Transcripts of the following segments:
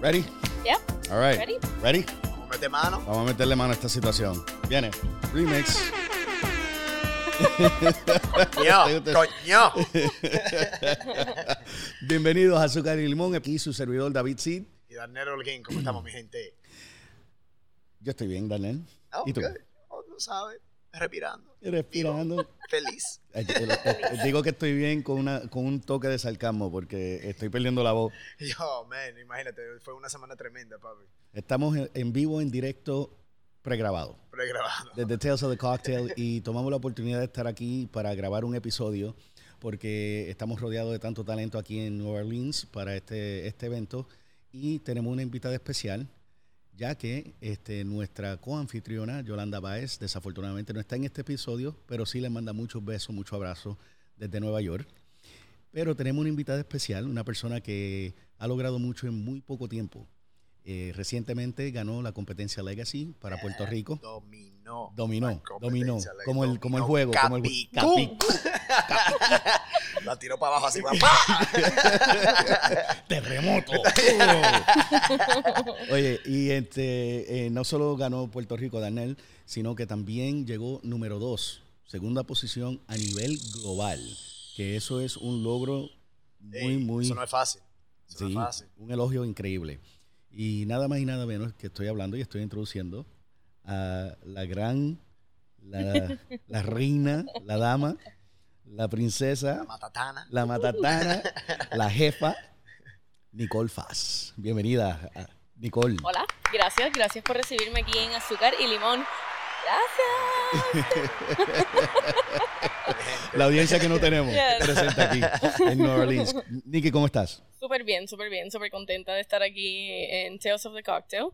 Ready? Yeah. All right. Ready? Ready? Vamos a meter mano. Vamos a meterle mano a esta situación. Viene. Remix. Coño, coño. Bienvenidos a Azúcar y Limón. Aquí su servidor David Sid. Y Darnero Holguín, ¿cómo estamos, mi gente? Yo estoy bien, Daniel. Ah, ¿Y tú? Oh, no sabes. Respirando. Respirando. Feliz. Eh, eh, eh, Digo que estoy bien con, una, con un toque de sarcasmo porque estoy perdiendo la voz. Yo, man, imagínate, fue una semana tremenda, papi. Estamos en- en vivo, en directo, pregrabado. Pregrabado. desde Tales of the Cocktail y tomamos la oportunidad de estar aquí para grabar un episodio porque estamos rodeados de tanto talento aquí en New Orleans para este, este evento y tenemos una invitada especial ya que este, nuestra coanfitriona Yolanda Baez desafortunadamente no está en este episodio, pero sí le manda muchos besos, muchos abrazos desde Nueva York. Pero tenemos una invitada especial, una persona que ha logrado mucho en muy poco tiempo. Eh, recientemente ganó la competencia Legacy para Puerto Rico. Dominó. Dominó, dominó. Como el, como el juego. Como el. La tiró para abajo así. ¡pa! Terremoto. Oye, y este, eh, no solo ganó Puerto Rico Daniel, sino que también llegó número dos, segunda posición a nivel global. Que eso es un logro muy, Ey, muy. Eso no es fácil. Eso no Sí, es fácil. un elogio increíble. Y nada más y nada menos que estoy hablando y estoy introduciendo a la gran, la, la reina, la dama, la princesa, La matatana. la matatana, la jefa, Nicole Faz. Bienvenida, a- Nicole. Hola, gracias, gracias por recibirme aquí en Azúcar y Limón. Gracias. La audiencia que no tenemos Yes. presente aquí en New Orleans. Nicky, ¿cómo estás? Súper bien, súper bien, súper contenta de estar aquí en Tales of the Cocktail.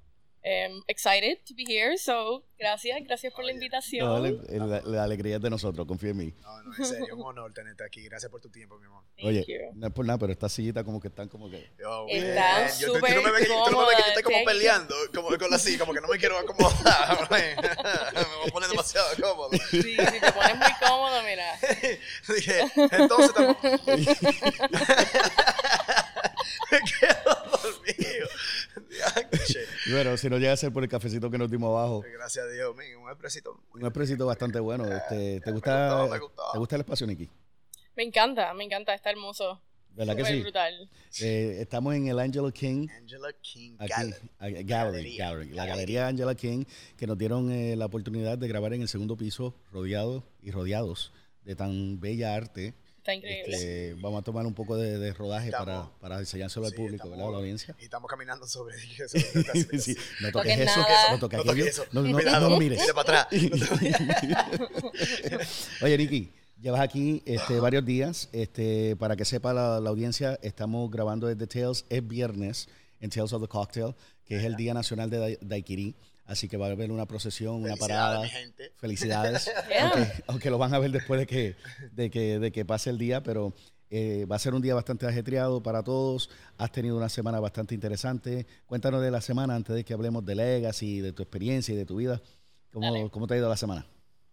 Um, excited to be here, so gracias, gracias por la invitación. No, la, la- la alegría es de nosotros, confía en mí. No, no, en serio, un honor tenerte aquí. Gracias por tu tiempo, mi amor. Thank Oye, you. no es por nada, pero estas sillitas como que están como que... Yo, Está man, yo- tú- tú, súper no me ves que, tú no me ves que yo estoy como peleando, como con así, como que no me quiero acomodar. me voy a poner demasiado cómodo. Sí, si te pones muy cómodo, mira. Dije, entonces estamos. me quedo dormido. Bueno, si no llega a ser por el cafecito que nos dimos abajo, Gracias a Dios, men, un expresito. un expresito bastante bueno. Este, ¿te, gusta, gustó, me gustó. ¿Te gusta el espacio, Nicky? Me encanta, me encanta, está hermoso. ¿Verdad que sí? brutal. Eh, estamos en el Angela King Angela King aquí, Gallery. gallery, Galería. gallery, la galería Angela King, que nos dieron eh, la oportunidad de grabar en el segundo piso, rodeados y rodeados de tan bella arte. Está increíble. Este, vamos a tomar un poco de, de rodaje Estamos- para, para enseñárselo al público, estamos- ¿verdad? A la audiencia. Y estamos caminando sobre sobre- Sí, no toques eso, no toques No eso. no, no- Cuidado. no lo mires. Mira para atrás. Oye, Nicky, llevas aquí este, varios días. Este, para que sepa la, la audiencia, estamos grabando desde Tales. Es viernes en Tales of the Cocktail, que es el Día Nacional de Da- Daiquiri. Así que va a haber una procesión, una Felicidades, parada. mi gente. Felicidades. Yeah. aunque, aunque lo van a ver después de que, de que, de que pase el día, pero eh, va a ser un día bastante ajetreado para todos. Has tenido una semana bastante interesante. Cuéntanos de la semana antes de que hablemos de Legacy, de tu experiencia y de tu vida. ¿Cómo, Dale. cómo te ha ido la semana?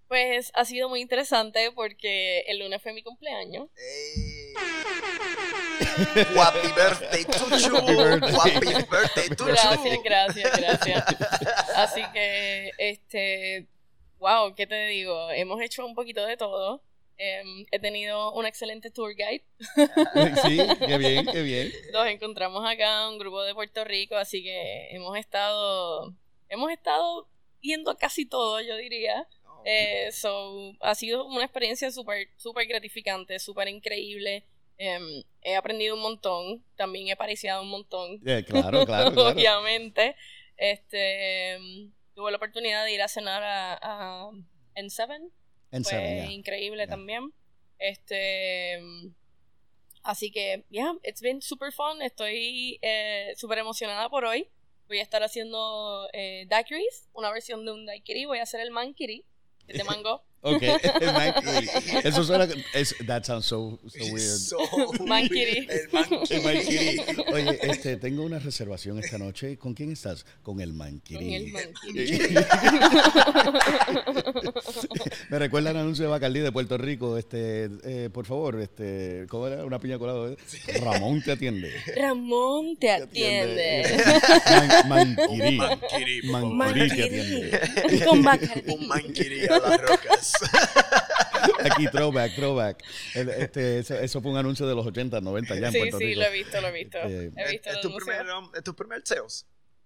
Pues ha sido muy interesante porque el lunes fue mi cumpleaños. Ey. Happy birthday to you. birthday. Happy birthday to Gracias, you. gracias, gracias. Este, wow, ¿qué te digo? Hemos hecho un poquito de todo. Em, he tenido un excelente tour guide. sí, qué bien, qué bien. Nos encontramos acá, un grupo de Puerto Rico, así que hemos estado, hemos estado yendo a casi todo, yo diría. Eh, so, ha sido una experiencia súper súper gratificante, súper increíble. Em, he aprendido un montón, también he pariciado un montón, Eh, claro, claro, claro. obviamente. Este, em, tuve la oportunidad de ir a cenar a, a N7, En fue yeah. increíble Yeah. también. Este, así que, yeah, it's been super fun. Estoy eh, súper emocionada por hoy. Voy a estar haciendo eh, daiquiris, una versión de un daiquiri. Voy a hacer el mankiri, de mango. Ok, Manquiri. Eso suena. Es, that sounds so, so weird. So Manquiri. weird. El manquiri. El Manquiri. Oye, este, tengo una reservación esta noche. ¿Con quién estás? Con el Manquiri. Con el Manquiri. Me recuerda el anuncio de Bacardí de Puerto Rico. Este, eh, por favor, este, ¿cómo era? Una piña colada. eh? Ramón te atiende. Ramón te atiende. Man- Manquiri. Manquiri. Manquiri te atiende. Con. Un manquiri a las rocas. Aquí, throwback, throwback. El- Este, eso, eso fue un anuncio de los 80, 90 ya en Sí, Puerto sí, Rico. lo he visto, lo he visto. Eh, He visto ¿Es tu primer, um, ¿Es tu primer sales?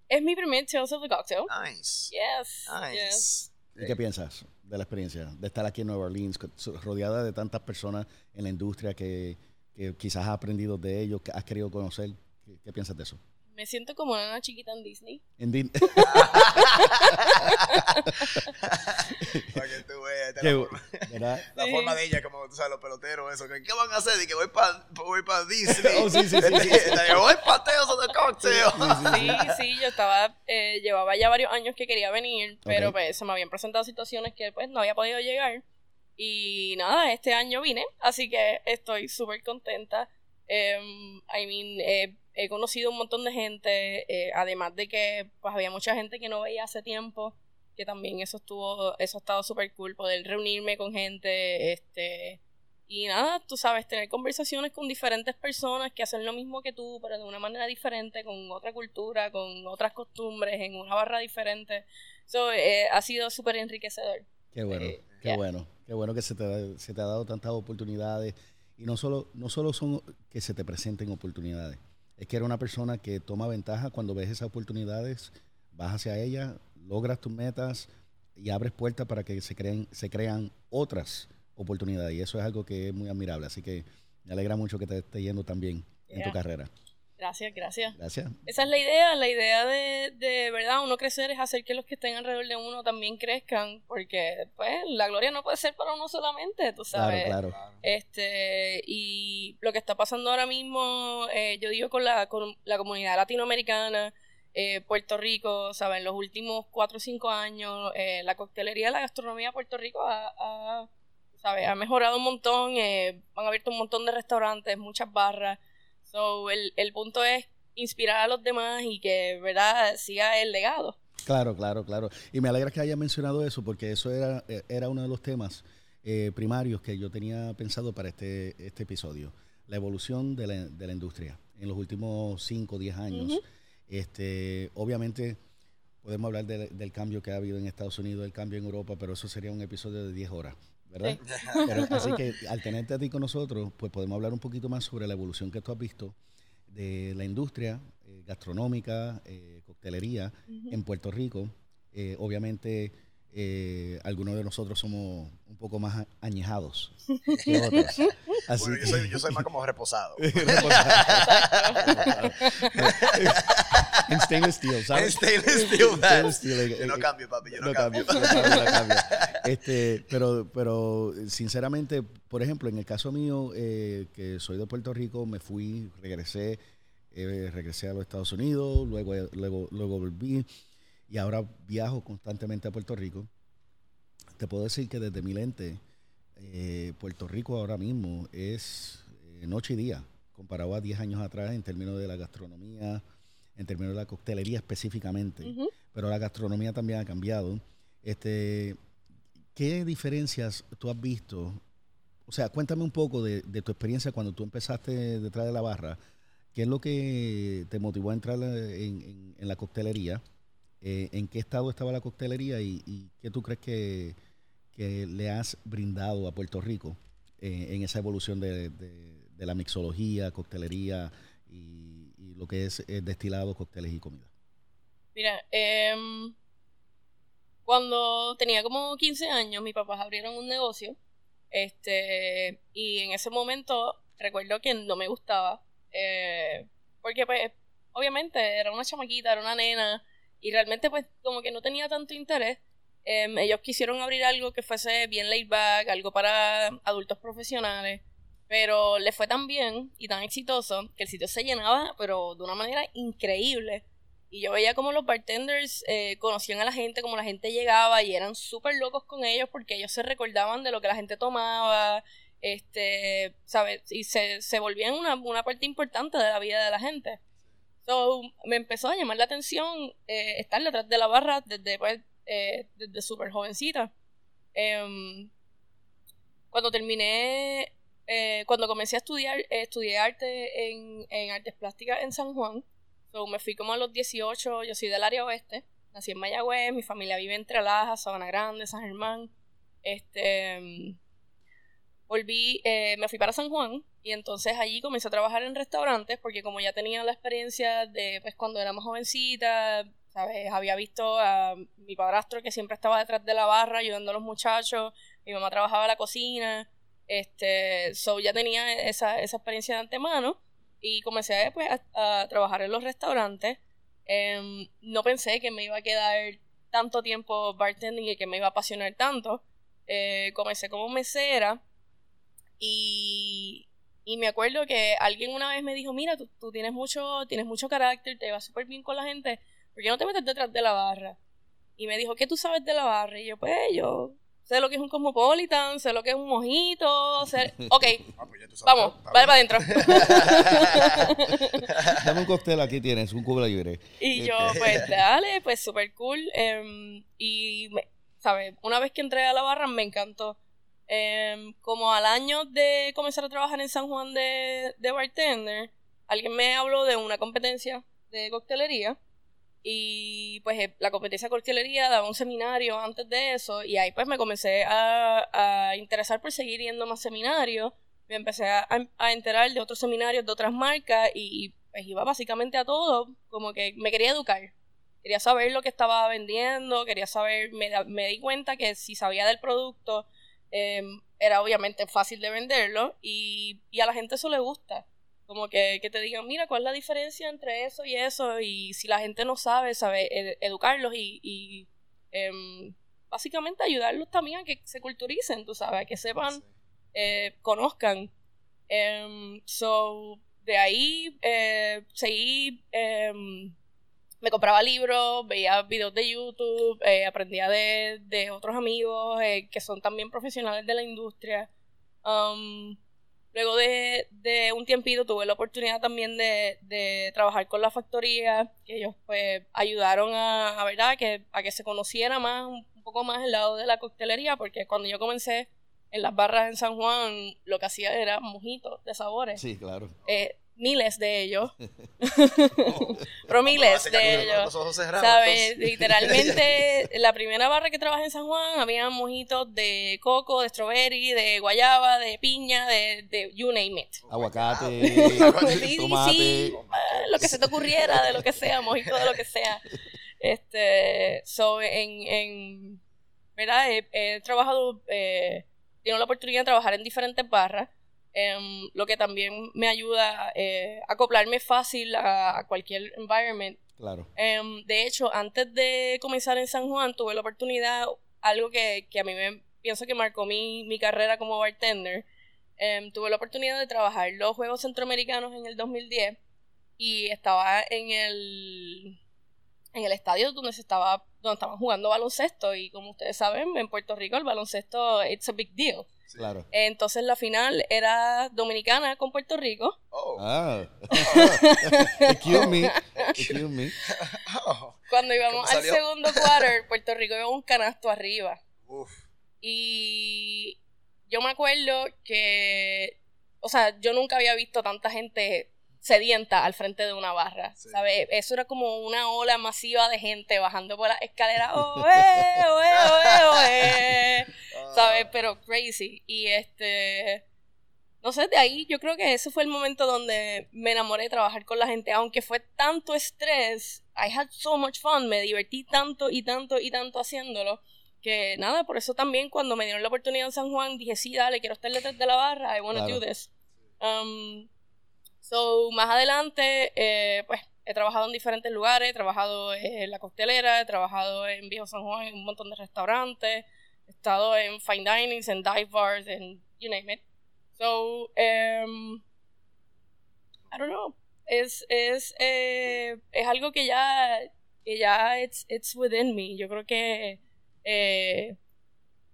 Es mi primer Tales of the Cocktail. Nice. Yes. yes. Nice. ¿Y qué piensas de la experiencia de estar aquí en Nueva Orleans, rodeada de tantas personas en la industria que, que quizás has aprendido de ellos, que has querido conocer? ¿Qué, qué piensas de eso? Me siento como una chiquita en Disney. En Din- Para que tú veas. Qué- La, forma, ¿verdad? la Sí. forma de ella, como tú sabes, los peloteros, eso. que, ¿Qué van a hacer? Y que voy para voy pa Disney. Oh, sí, sí, sí, sí, sí. Yo voy the Cocktail. Sí, sí, yo estaba, eh, llevaba ya varios años que quería venir, pero pues se me habían presentado situaciones que pues no había podido llegar. Y nada, este año vine, así que estoy súper contenta. Em, I mean, eh, he conocido un montón de gente, eh, además de que pues había mucha gente que no veía hace tiempo, que también eso estuvo, eso ha estado súper cool, poder reunirme con gente, este, y nada, tú sabes, tener conversaciones con diferentes personas que hacen lo mismo que tú, pero de una manera diferente, con otra cultura, con otras costumbres, en una barra diferente. So, eh, ha sido súper enriquecedor. Qué bueno, Eh, qué yeah. bueno, qué bueno que se te, se te ha dado tantas oportunidades. Y no solo, no solo son que se te presenten oportunidades, es que eres una persona que toma ventaja cuando ves esas oportunidades, vas hacia ellas, logras tus metas y abres puertas para que se creen, se crean otras oportunidades. Y eso es algo que es muy admirable. Así que me alegra mucho que te esté yendo tan bien en tu carrera. Gracias, gracias. Gracias. Esa es la idea, la idea de, de verdad uno crecer es hacer que los que estén alrededor de uno también crezcan, porque pues la gloria no puede ser para uno solamente, tú sabes. Claro, claro. Este, y lo que está pasando ahora mismo, eh, yo digo con la, con la comunidad latinoamericana, eh, Puerto Rico, ¿sabes? En los últimos cuatro o cinco años, eh, la coctelería, la gastronomía de Puerto Rico ha, ha, ¿sabes? ha mejorado un montón, eh, han abierto un montón de restaurantes, muchas barras. So, el, el punto es inspirar a los demás y que, ¿verdad?, siga el legado. Claro, claro, claro. Y me alegra que haya mencionado eso porque eso era, eh, era uno de los temas eh, primarios que yo tenía pensado para este, este episodio. La evolución de la, de la industria en los últimos 5 o 10 años. Este, obviamente podemos hablar de- del cambio que ha habido en Estados Unidos, el cambio en Europa, pero eso sería un episodio de 10 horas, ¿verdad? Pero, así que al tenerte a ti con nosotros, pues podemos hablar un poquito más sobre la evolución que tú has visto de la industria eh, gastronómica, eh, coctelería en Puerto Rico. Eh, obviamente, eh, algunos de nosotros somos un poco más añejados que otros. Así Bueno, yo, soy, yo soy más como reposado. en stainless steel, ¿sabes? En stainless steel, En stainless steel, Yo no cambio, papi, yo no, no cambio. cambio, no cambio, no cambio. Este, pero, pero sinceramente, por ejemplo, en el caso mío, eh, que soy de Puerto Rico, me fui, regresé, eh, regresé a los Estados Unidos, luego, luego, luego volví y ahora viajo constantemente a Puerto Rico. Te puedo decir que desde mi lente, eh, Puerto Rico ahora mismo es eh, noche y día, comparado a 10 años atrás en términos de la gastronomía, en términos de la coctelería específicamente pero la gastronomía también ha cambiado. Este, ¿Qué diferencias tú has visto? O sea, cuéntame un poco de, de tu experiencia cuando tú empezaste detrás de la barra. ¿Qué es lo que te motivó a entrar en, en- en la coctelería? Eh, ¿En qué estado estaba la coctelería y, y qué tú crees que, que le has brindado a Puerto Rico eh, en esa evolución de, de- de la mixología, coctelería y, lo que es eh, destilado, cócteles y comida? Mira, em, cuando tenía como 15 años, mis papás abrieron un negocio. Este, y en ese momento recuerdo que no me gustaba. eh, porque pues, obviamente era una chamaquita, era una nena. Y realmente pues como que no tenía tanto interés. Em, ellos quisieron abrir algo que fuese bien laid back, algo para adultos profesionales. Pero le fue tan bien y tan exitoso que el sitio se llenaba, pero de una manera increíble. Y yo veía como los bartenders eh, conocían a la gente, como la gente llegaba y eran súper locos con ellos porque ellos se recordaban de lo que la gente tomaba, este, ¿sabes? Y se, se volvían una, una parte importante de la vida de la gente. So, me empezó a llamar la atención eh, estar detrás de la barra desde, pues, eh, desde súper jovencita. Em, cuando terminé, eh, cuando comencé a estudiar, estudié arte en, en artes plásticas en San Juan. So, me fui como a los 18, yo soy del área oeste, nací en Mayagüez, mi familia vive entre Lajas, Sabana Grande, San Germán. Este, volví, eh, me fui para San Juan y entonces allí comencé a trabajar en restaurantes porque como ya tenía la experiencia de pues cuando era más jovencita, ¿sabes? Había visto a mi padrastro que siempre estaba detrás de la barra ayudando a los muchachos, mi mamá trabajaba en la cocina, este, so ya tenía esa, esa experiencia de antemano y comencé pues, a, trabajar en los restaurantes. Em, no pensé que me iba a quedar tanto tiempo bartending y que me iba a apasionar tanto. Eh, comencé como mesera y, y, me acuerdo que alguien una vez me dijo, mira, tú, tú tienes, mucho, tienes mucho carácter, te va súper bien con la gente, ¿por qué no te metes detrás de la barra? Y me dijo, ¿qué tú sabes de la barra? Y yo, pues yo sé lo que es un cosmopolitan, sé lo que es un mojito, sé... Ok, ah, pues vamos, vale para adentro. Dame un cóctel, aquí tienes, un cubo libre. Y yo, este. pues dale, pues súper cool. Em, y, ¿sabes? Una vez que entré a la barra me encantó. Em, como al año de comenzar a trabajar en San Juan de, de bartender, alguien me habló de una competencia de coctelería y pues eh, la competencia de coctelería daba un seminario antes de eso y ahí pues me comencé a, a interesar por seguir yendo más seminarios. Me empecé a, a, enterar de otros seminarios de otras marcas y pues iba básicamente a todo, como que me quería educar. Quería saber lo que estaba vendiendo, quería saber, me, me di cuenta que si sabía del producto em, era obviamente fácil de venderlo y, y a la gente eso le gusta. Como que, que, te digan, mira, ¿cuál es la diferencia entre eso y eso? Y si la gente no sabe, sabe educarlos y, y em, básicamente ayudarlos también a que se culturicen, tú sabes, a que sepan, eh, conozcan. Um, so, de ahí eh, seguí, em, me compraba libros, veía videos de YouTube, eh, aprendía de, de, otros amigos que son también profesionales de la industria. Um, Luego de, de, un tiempito tuve la oportunidad también de, de, trabajar con la factoría, que ellos pues ayudaron a, a, ¿verdad? Que, a que se conociera más, un poco más el lado de la coctelería, porque cuando yo comencé en las barras en San Juan, lo que hacía era mojitos de sabores. Sí, claro. Eh, miles de ellos. Pero miles de ellos. ¿Sabes? Literalmente, la primera barra que trabajé en San Juan, había mojitos de coco, de strawberry, de guayaba, de piña, de, de you name it. Aguacate, tomate. lo que se te ocurriera, de lo que sea, mojito de lo que sea. Este, so, en, en ¿verdad? He, trabajado, eh, tengo la oportunidad de trabajar en diferentes barras. Em, lo que también me ayuda eh, a acoplarme fácil a, cualquier environment. Claro. Em, de hecho, antes de comenzar en San Juan, tuve la oportunidad, algo que, que a mí me pienso que marcó mi, mi carrera como bartender. Em, tuve la oportunidad de trabajar los Juegos Centroamericanos en el 2010 y estaba en el en el estadio donde se estaba donde estaban jugando baloncesto y como ustedes saben en Puerto Rico el baloncesto it's a big deal Claro. Entonces la final era dominicana con Puerto Rico. Oh. Ah. excuse me. Excuse me. Cuando íbamos al segundo quarter, Puerto Rico iba un canasto arriba. Uf. Y yo me acuerdo que, o sea, yo nunca había visto tanta gente sedienta al frente de una barra, ¿sabes? Eso era como una ola masiva de gente bajando por la escalera, ¡oe, oe, oe, oe! ¿Sabes? Pero crazy. Y este, no sé, de ahí yo creo que ese fue el momento donde me enamoré de trabajar con la gente, aunque fue tanto estrés, I had so much fun, me divertí tanto y tanto y tanto haciéndolo, que nada, por eso también cuando me dieron la oportunidad en San Juan, dije, sí, dale, quiero estar detrás de la barra, I wanna do this. Um, So, más adelante, eh, pues he trabajado en diferentes lugares, he trabajado en la costelera, he trabajado en Viejo San Juan, en un montón de restaurantes, he estado en fine dinings, en dive bars, en you name it. So, um, I don't know. es, es, eh, es algo que ya, que ya it's, it's within me. Yo creo que eh,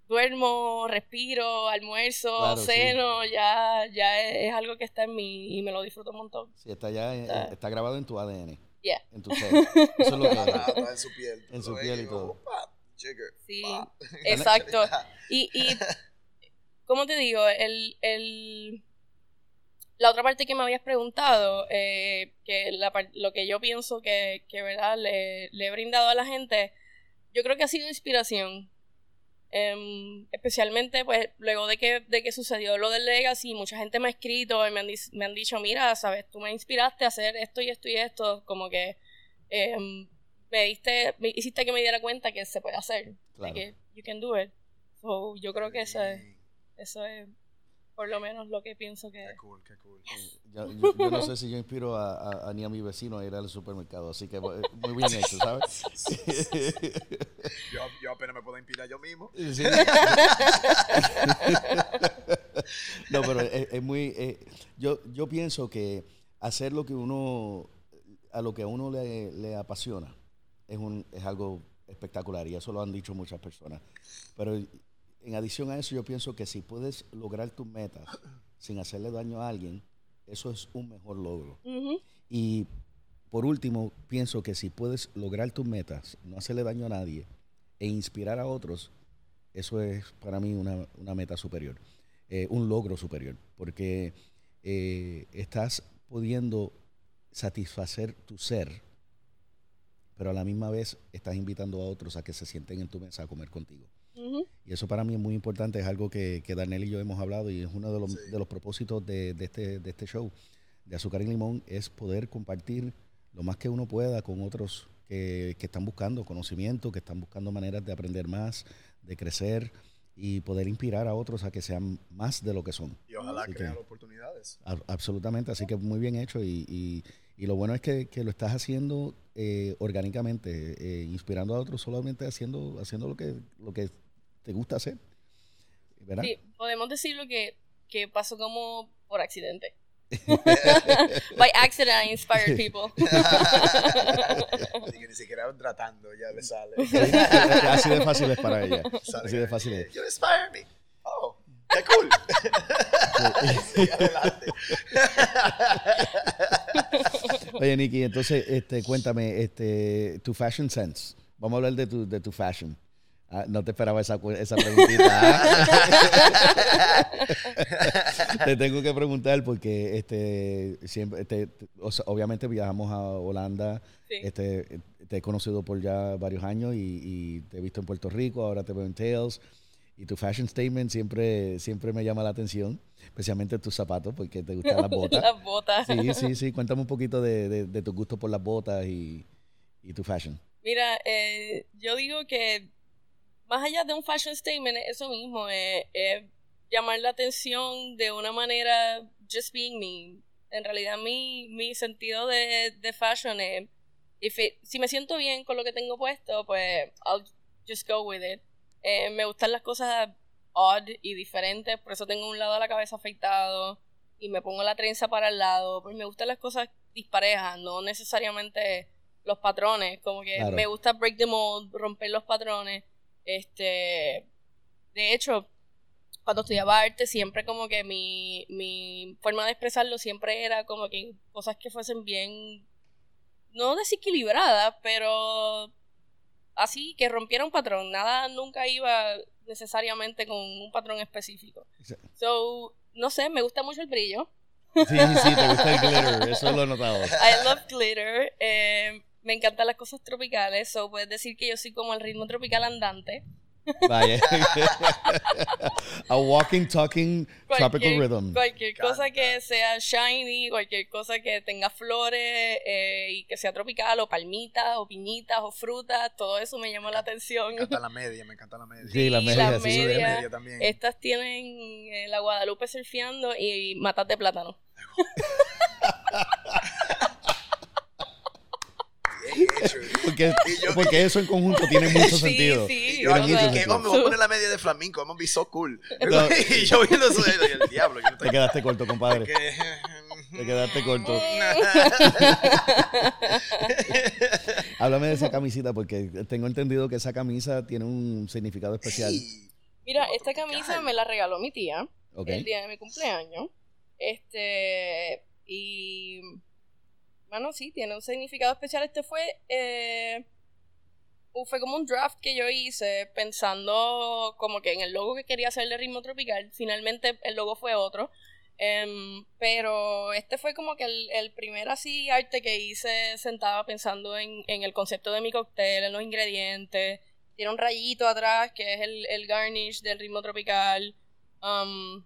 duermo, respiro, almuerzo, Claro, sí. ceno, ya, ya es, es algo que está en mí y me lo disfruto un montón. Sí, está ya, en- Está- está grabado en tu ADN, Yeah. en tu ser. Eso es lo que Está, en su piel. En su piel y todo. "Opa, jigger, Sí, pa". exacto. Y, y ¿cómo te digo? El, el, la otra parte que me habías preguntado, eh, que la, lo que yo pienso que, que ¿verdad? Le, le he brindado a la gente, yo creo que ha sido inspiración. Em, especialmente pues luego de que, de que sucedió lo del Legacy, mucha gente me ha escrito y me han, me han dicho, mira, sabes, tú me inspiraste a hacer esto y esto y esto, como que em, me diste, me hiciste que me diera cuenta que se puede hacer, Claro. de que you can do it. So, yo creo que eso es, eso es por lo menos lo que pienso que... Qué cool, qué cool. Yo, yo- yo no sé si yo inspiro a, a- a ni a mi vecino a ir al supermercado, así que eh, muy bien hecho, ¿sabes? Yo, yo apenas me puedo inspirar yo mismo. Sí. no, pero es, es muy... eh, yo, yo pienso que hacer lo que uno... A lo que a uno le, le apasiona es, un, es algo espectacular y eso lo han dicho muchas personas. Pero en adición a eso, yo pienso que si puedes lograr tus metas sin hacerle daño a alguien, eso es un mejor logro. Y por último, pienso que si puedes lograr tus metas, no hacerle daño a nadie e inspirar a otros, eso es para mí una, una meta superior, eh, un logro superior, porque eh, estás pudiendo satisfacer tu ser, pero a la misma vez estás invitando a otros a que se sienten en tu mesa a comer contigo. Y eso para mí es muy importante, es algo que, que Daniel y yo hemos hablado y es uno de los, Sí. de los propósitos de, de este, de este show, de Azúcar y Limón, es poder compartir lo más que uno pueda con otros que, que están buscando conocimiento, que están buscando maneras de aprender más, de crecer y poder inspirar a otros a que sean más de lo que son. Y ojalá Así que- crear oportunidades. A- Absolutamente, así que muy bien hecho y, y- y lo bueno es que, que lo estás haciendo eh, orgánicamente, eh, inspirando a otros solamente haciendo, haciendo lo que, lo que te gusta hacer. ¿Verdad? Sí, podemos decirlo que, que pasó como por accidente. By accident I inspired people. Así que ni siquiera tratando ya le sale. Así de fácil es para ella. Sale, Así de fácil es. You inspire me. Oh, qué cool. Sí, adelante. Oye, Nicky, entonces este, cuéntame este, tu fashion sense. Vamos a hablar de tu, de tu fashion. Ah, no te esperaba esa, esa preguntita. ¿ah? te tengo que preguntar porque este, siempre, te- te- o sea, obviamente viajamos a Holanda. Sí. Este, te he conocido por ya varios años y, y te he visto en Puerto Rico, ahora te veo en Tails. Y tu fashion statement siempre, siempre me llama la atención, especialmente tus zapatos, porque te gustan las botas. Las botas. Sí, sí, sí. Cuéntame un poquito de, de, de tu gusto por las botas y, y tu fashion. Mira, eh, yo digo que más allá de un fashion statement, es eso mismo, es es llamar la atención de una manera just being me. En realidad mi, mi sentido de, de fashion es, if it- si me siento bien con lo que tengo puesto, pues I'll just go with it. Eh, me gustan las cosas odd y diferentes, por eso tengo un lado de la cabeza afeitado y me pongo la trenza para el lado, pues me gustan las cosas disparejas, no necesariamente los patrones, como que Claro. me gusta break the mold, romper los patrones. Este, de hecho, cuando estudiaba arte siempre como que mi, mi forma de expresarlo siempre era como que cosas que fuesen bien, no desequilibradas, pero así que rompiera un patrón. Nada nunca iba necesariamente con un patrón específico. Sí, So, no sé, me gusta mucho el brillo. sí, te gusta el glitter, eso lo he notado. I love glitter. eh, me encantan las cosas tropicales. So, puedes decir que yo soy como el ritmo tropical andante. Vaya. A walking, talking, tropical rhythm. Cualquier cosa que sea shiny, cualquier cosa que tenga flores eh, y que sea tropical, o palmitas, o piñitas, o frutas, todo eso me llama la atención. Me encanta la media, me encanta la media. Sí, la media, la sí. Media también. Estas tienen eh, la Guadalupe surfeando y matas de plátano. Bien hecho. Porque, Y yo- porque eso en conjunto tiene mucho Sí, sentido. sí, yo aquí oh, me voy a poner la media de flamenco, I'm gonna be so cool. No. y yo viendo eso, y el diablo, yo no Te quedaste corto, compadre. que- Te quedaste corto. Háblame de esa camisita porque tengo entendido que esa camisa tiene un significado especial. Sí. Mira, esta camisa me la regaló mi tía el día de mi cumpleaños. Este, y. Bueno, sí, tiene un significado especial. Este fue. eh, fue como un draft que yo hice pensando como que en el logo que quería hacer de ritmo tropical. Finalmente el logo fue otro. Em, pero este fue como que el, el primer así arte que hice sentada pensando en, en el concepto de mi cóctel, en los ingredientes. Tiene un rayito atrás que es el, el garnish del ritmo tropical. Um,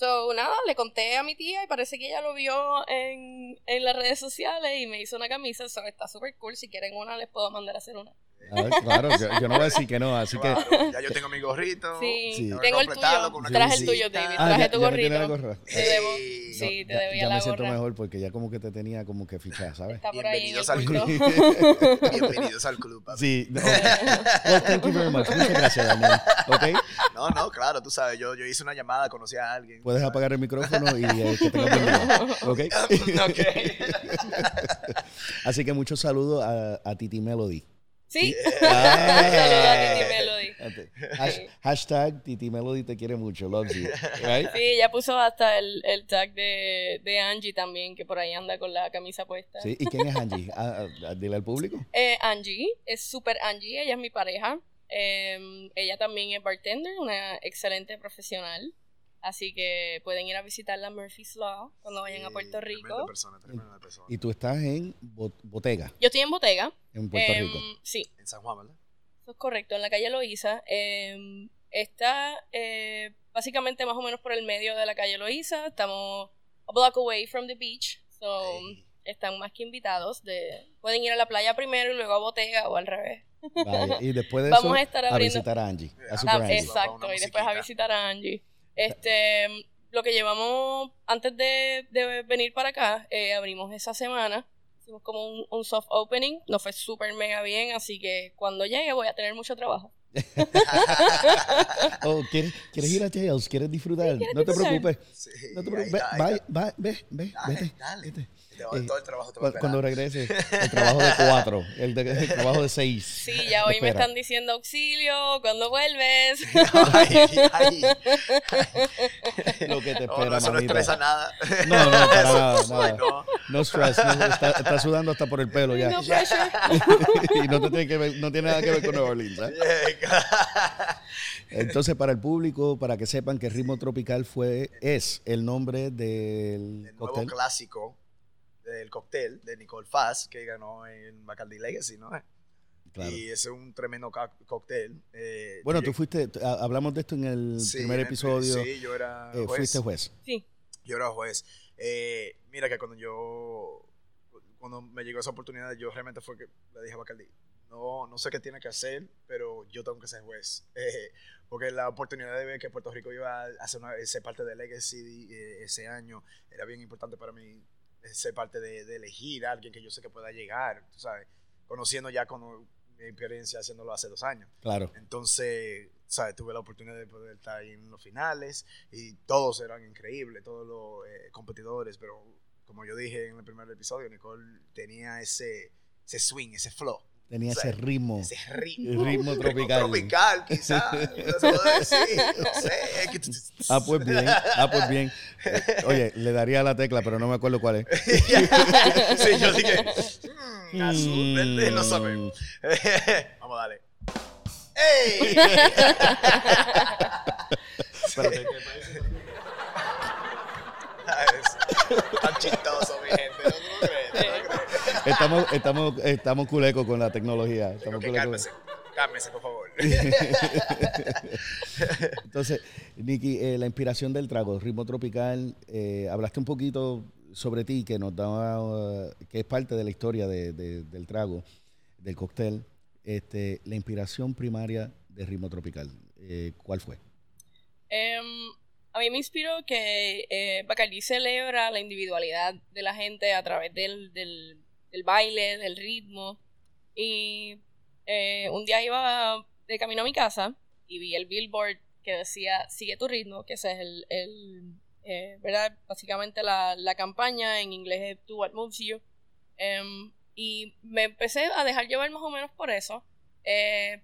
so, nada, le conté a mi tía y parece que ella lo vio en, en las redes sociales y me hizo una camisa. So, está súper cool. Si quieren una, les puedo mandar a hacer una. A ver, claro, yo, yo no voy a decir que no, así que. Claro, ya yo tengo mi gorrito. Sí, Sí. tengo el tuyo. Traje el tuyo, David. Ah, Traje ya- tu ya me tiene la gorrito. gorra. Te debo, sí, te ya, debía ya la me siento gorra. mejor porque ya como que te tenía como que fichada, ¿sabes? Está por ahí en el Bienvenidos al futuro. Bienvenidos al club, papi. Sí. no. Well, thank you very much. Muchas gracias, Daniel. ¿Ok? No, no, claro, tú sabes, yo, yo hice una llamada, conocí a alguien. Puedes apagar el micrófono y eh, que buen día. ¿Ok? Ok. Así que muchos saludos a, a Titi Melody. Sí. Ah. Saludos a Titi Melody. Hash- hashtag Titi Melody te quiere mucho. Loves you. Right? Sí, ella puso hasta el, el tag de, de Angie también, que por ahí anda con la camisa puesta. Sí, ¿Y quién es Angie? Ah, ah, dile al público. Eh, Angie, es super Angie, ella es mi pareja. Eh, ella también es bartender, una excelente profesional. Así que pueden ir a visitar la Murphy's Law cuando vayan a Puerto Tremenda Rico. persona, tremenda persona. Y tú estás en Bo- Botega, Yo estoy en Botega. en Puerto Em, Rico. Sí, En San Juan, ¿verdad? eso es correcto, en la calle Loíza. Eh, está eh, básicamente más o menos por el medio de la calle Loíza. Estamos a block away from the beach. So, Ey. están más que invitados. De, pueden ir a la playa primero y luego a Botega o al revés. Vaya, Y después de Vamos eso, a estar a abriendo- visitar a Angie. A Ah, Super Ah, Angie. exacto, y después a visitar a Angie. Este, lo que llevamos antes de, de venir para acá, eh, abrimos esa semana. Hicimos como un, un soft opening, nos fue súper mega bien, así que cuando llegue voy a tener mucho trabajo. Oh, ¿quieres, ¿Quieres ir a Tails? ¿Quieres disfrutar? no te disfrutar? preocupes. Sí, No te preocupes. está. va- ve, ve, Dale, vete. Te va- Eh, todo el trabajo te va Cuando regrese, el trabajo de cuatro, el, de- el trabajo de seis. Sí, ya hoy me están diciendo auxilio, cuando vuelves? Ay, ay. Lo que te No, espera, no, eso no estresa nada. No, no, para nada, Ay, nada. no. No stress, no, está, está sudando hasta por el pelo ya. No pressure. y no, te tiene que ver- no tiene nada que ver con Nueva Orleans. ¿eh? Entonces, para el público, para que sepan que Ritmo Tropical fue, es el nombre del El nuevo cóctel. clásico del cóctel de Nicole Faz, que ganó en Bacardi Legacy, ¿no? Claro. Y ese es un tremendo cóctel. eh, Bueno, tú fuiste, hablamos de esto en el Sí, primer en el- episodio. Sí, yo era eh, juez. fuiste juez. Sí, Yo era juez. Eh, mira que cuando yo, cuando me llegó esa oportunidad, yo realmente fue que le dije a Bacardi, no, no sé qué tiene que hacer, pero yo tengo que ser juez. Eh, porque la oportunidad de ver que Puerto Rico iba a hacer una, ser parte de Legacy eh, ese año era bien importante para mí ser parte de, de elegir a alguien que yo sé que pueda llegar, tú sabes, conociendo ya con mi experiencia haciéndolo hace dos años. Claro. Entonces, ¿sabes? Tuve la oportunidad de poder estar ahí en los finales y todos eran increíbles, todos los eh, competidores, pero como yo dije en el primer episodio, Nicole tenía ese, ese swing, ese flow, Tenía Sí. ese ritmo. ese ritmo. ritmo tropical. tropical, quizás. No sé. Ah, pues bien. Ah, pues bien. Oye, le daría la tecla, pero no me acuerdo cuál es. sí, yo dije, mm, azul, verde, no sabemos. Vamos a darle. ¡Ey! Espérate, ¿qué parece? Ah, es Tan chistoso, mi gente. No, no crees, no crees. Estamos, estamos, estamos culecos con la tecnología. Estamos cálmese. Cálmese, por favor. Entonces, Nicky, eh, la inspiración del trago, ritmo tropical, eh, hablaste un poquito sobre ti, que nos daba, eh, que es parte de la historia de- de- del trago, del cóctel. Este, la inspiración primaria de ritmo tropical, eh, ¿cuál fue? Em, a mí me inspiró que eh, Bacardi celebra la individualidad de la gente a través del, del, del baile, del ritmo. Y eh, un día iba de camino a mi casa y vi el billboard que decía Sigue tu ritmo, que ese es el, el, eh, ¿verdad? Básicamente la, la, campaña en inglés es Do What Moves You. Em, y me empecé a dejar llevar más o menos por eso. Eh,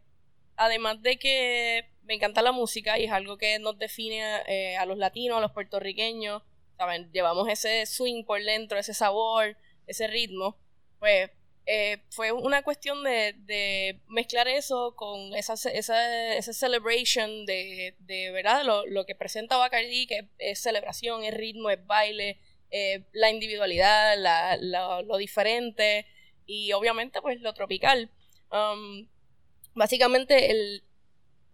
además de que me encanta la música y es algo que nos define eh, a los latinos, a los puertorriqueños, ¿saben? Llevamos ese swing por dentro, ese sabor, ese ritmo. Pues eh, fue una cuestión de, mezclar eso con esa, esa, esa celebration de, de ¿verdad? Lo, lo, que presenta Bacardi, que es celebración, es ritmo, es baile, eh, la individualidad, la, lo diferente y obviamente pues lo tropical. Um, básicamente el,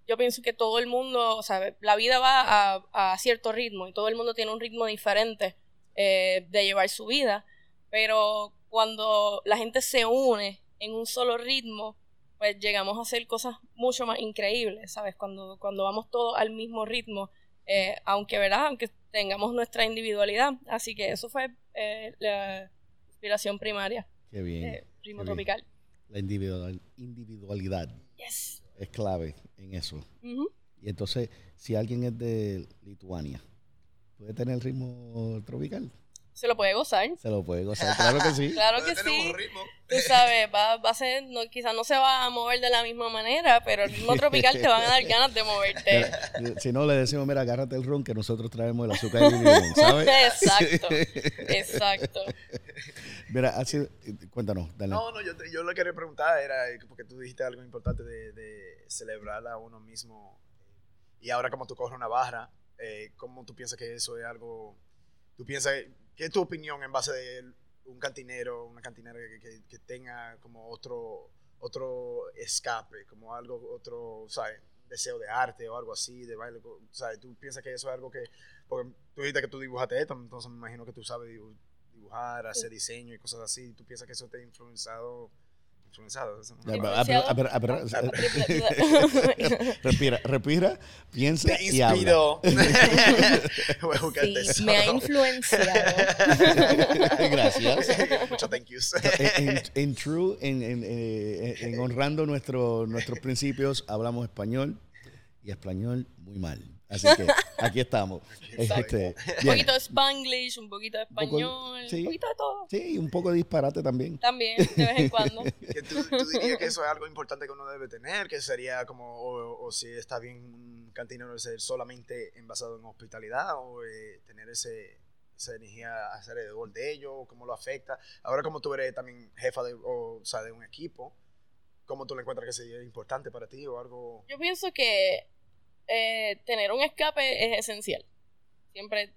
yo pienso que todo el mundo, o sea, la vida va a, a cierto ritmo y todo el mundo tiene un ritmo diferente eh, de llevar su vida, pero cuando la gente se une en un solo ritmo, pues llegamos a hacer cosas mucho más increíbles, ¿sabes? Cuando, cuando vamos todos al mismo ritmo, eh, aunque, ¿verdad? Aunque tengamos nuestra individualidad. Así que eso fue eh, la inspiración primaria. Qué bien. Eh, ritmo tropical. La individual, individualidad yes. es clave en eso. Y entonces, si alguien es de Lituania, ¿puede tener el ritmo tropical? Se lo puede gozar. Se lo puede gozar, claro que sí. claro que sí. Tú sabes, va, va a ser, no, quizás no se va a mover de la misma manera, pero el ritmo tropical te van a dar ganas de moverte. si no, le decimos, mira, agárrate el ron que nosotros traemos el azúcar y el limón, ¿sabes? exacto, exacto. Mira, así, cuéntanos, dale. No, no, yo, yo lo que quería preguntar era, eh, porque tú dijiste algo importante de, de celebrar a uno mismo. Y ahora como tú coges una barra, eh, ¿cómo tú piensas que eso es algo... Tú piensas, ¿Qué es tu opinión en base de un cantinero, una cantinera que, tenga como otro, otro escape, como algo, otro, ¿sabes? deseo de arte o algo así, de baile, ¿sabes? ¿Tú piensas que eso es algo que, porque tú dijiste que tú dibujaste esto, entonces me imagino que tú sabes dibujar, hacer diseño y cosas así, ¿tú piensas que eso te ha influenciado respira, respira, piensa y habla. me ha influenciado. Gracias. Muchos thank yous. En, true, en, en, honrando nuestro, nuestros principios, hablamos español y español muy mal. Así que aquí estamos. Este, un poquito de spanglish, un poquito de español, un, poquito de todo. Sí, un poco de disparate también. También, de vez en cuando. ¿Tú, dirías que eso es algo importante que uno debe tener? Que sería como, o, si está bien un cantinero ser solamente basado en hospitalidad o eh, tener ese, esa energía alrededor de ello, cómo lo afecta. Ahora como tú eres también jefa de, o, sea, de un equipo, ¿cómo tú le encuentras que sería importante para ti o algo? Yo pienso que eh, tener un escape es esencial. Siempre,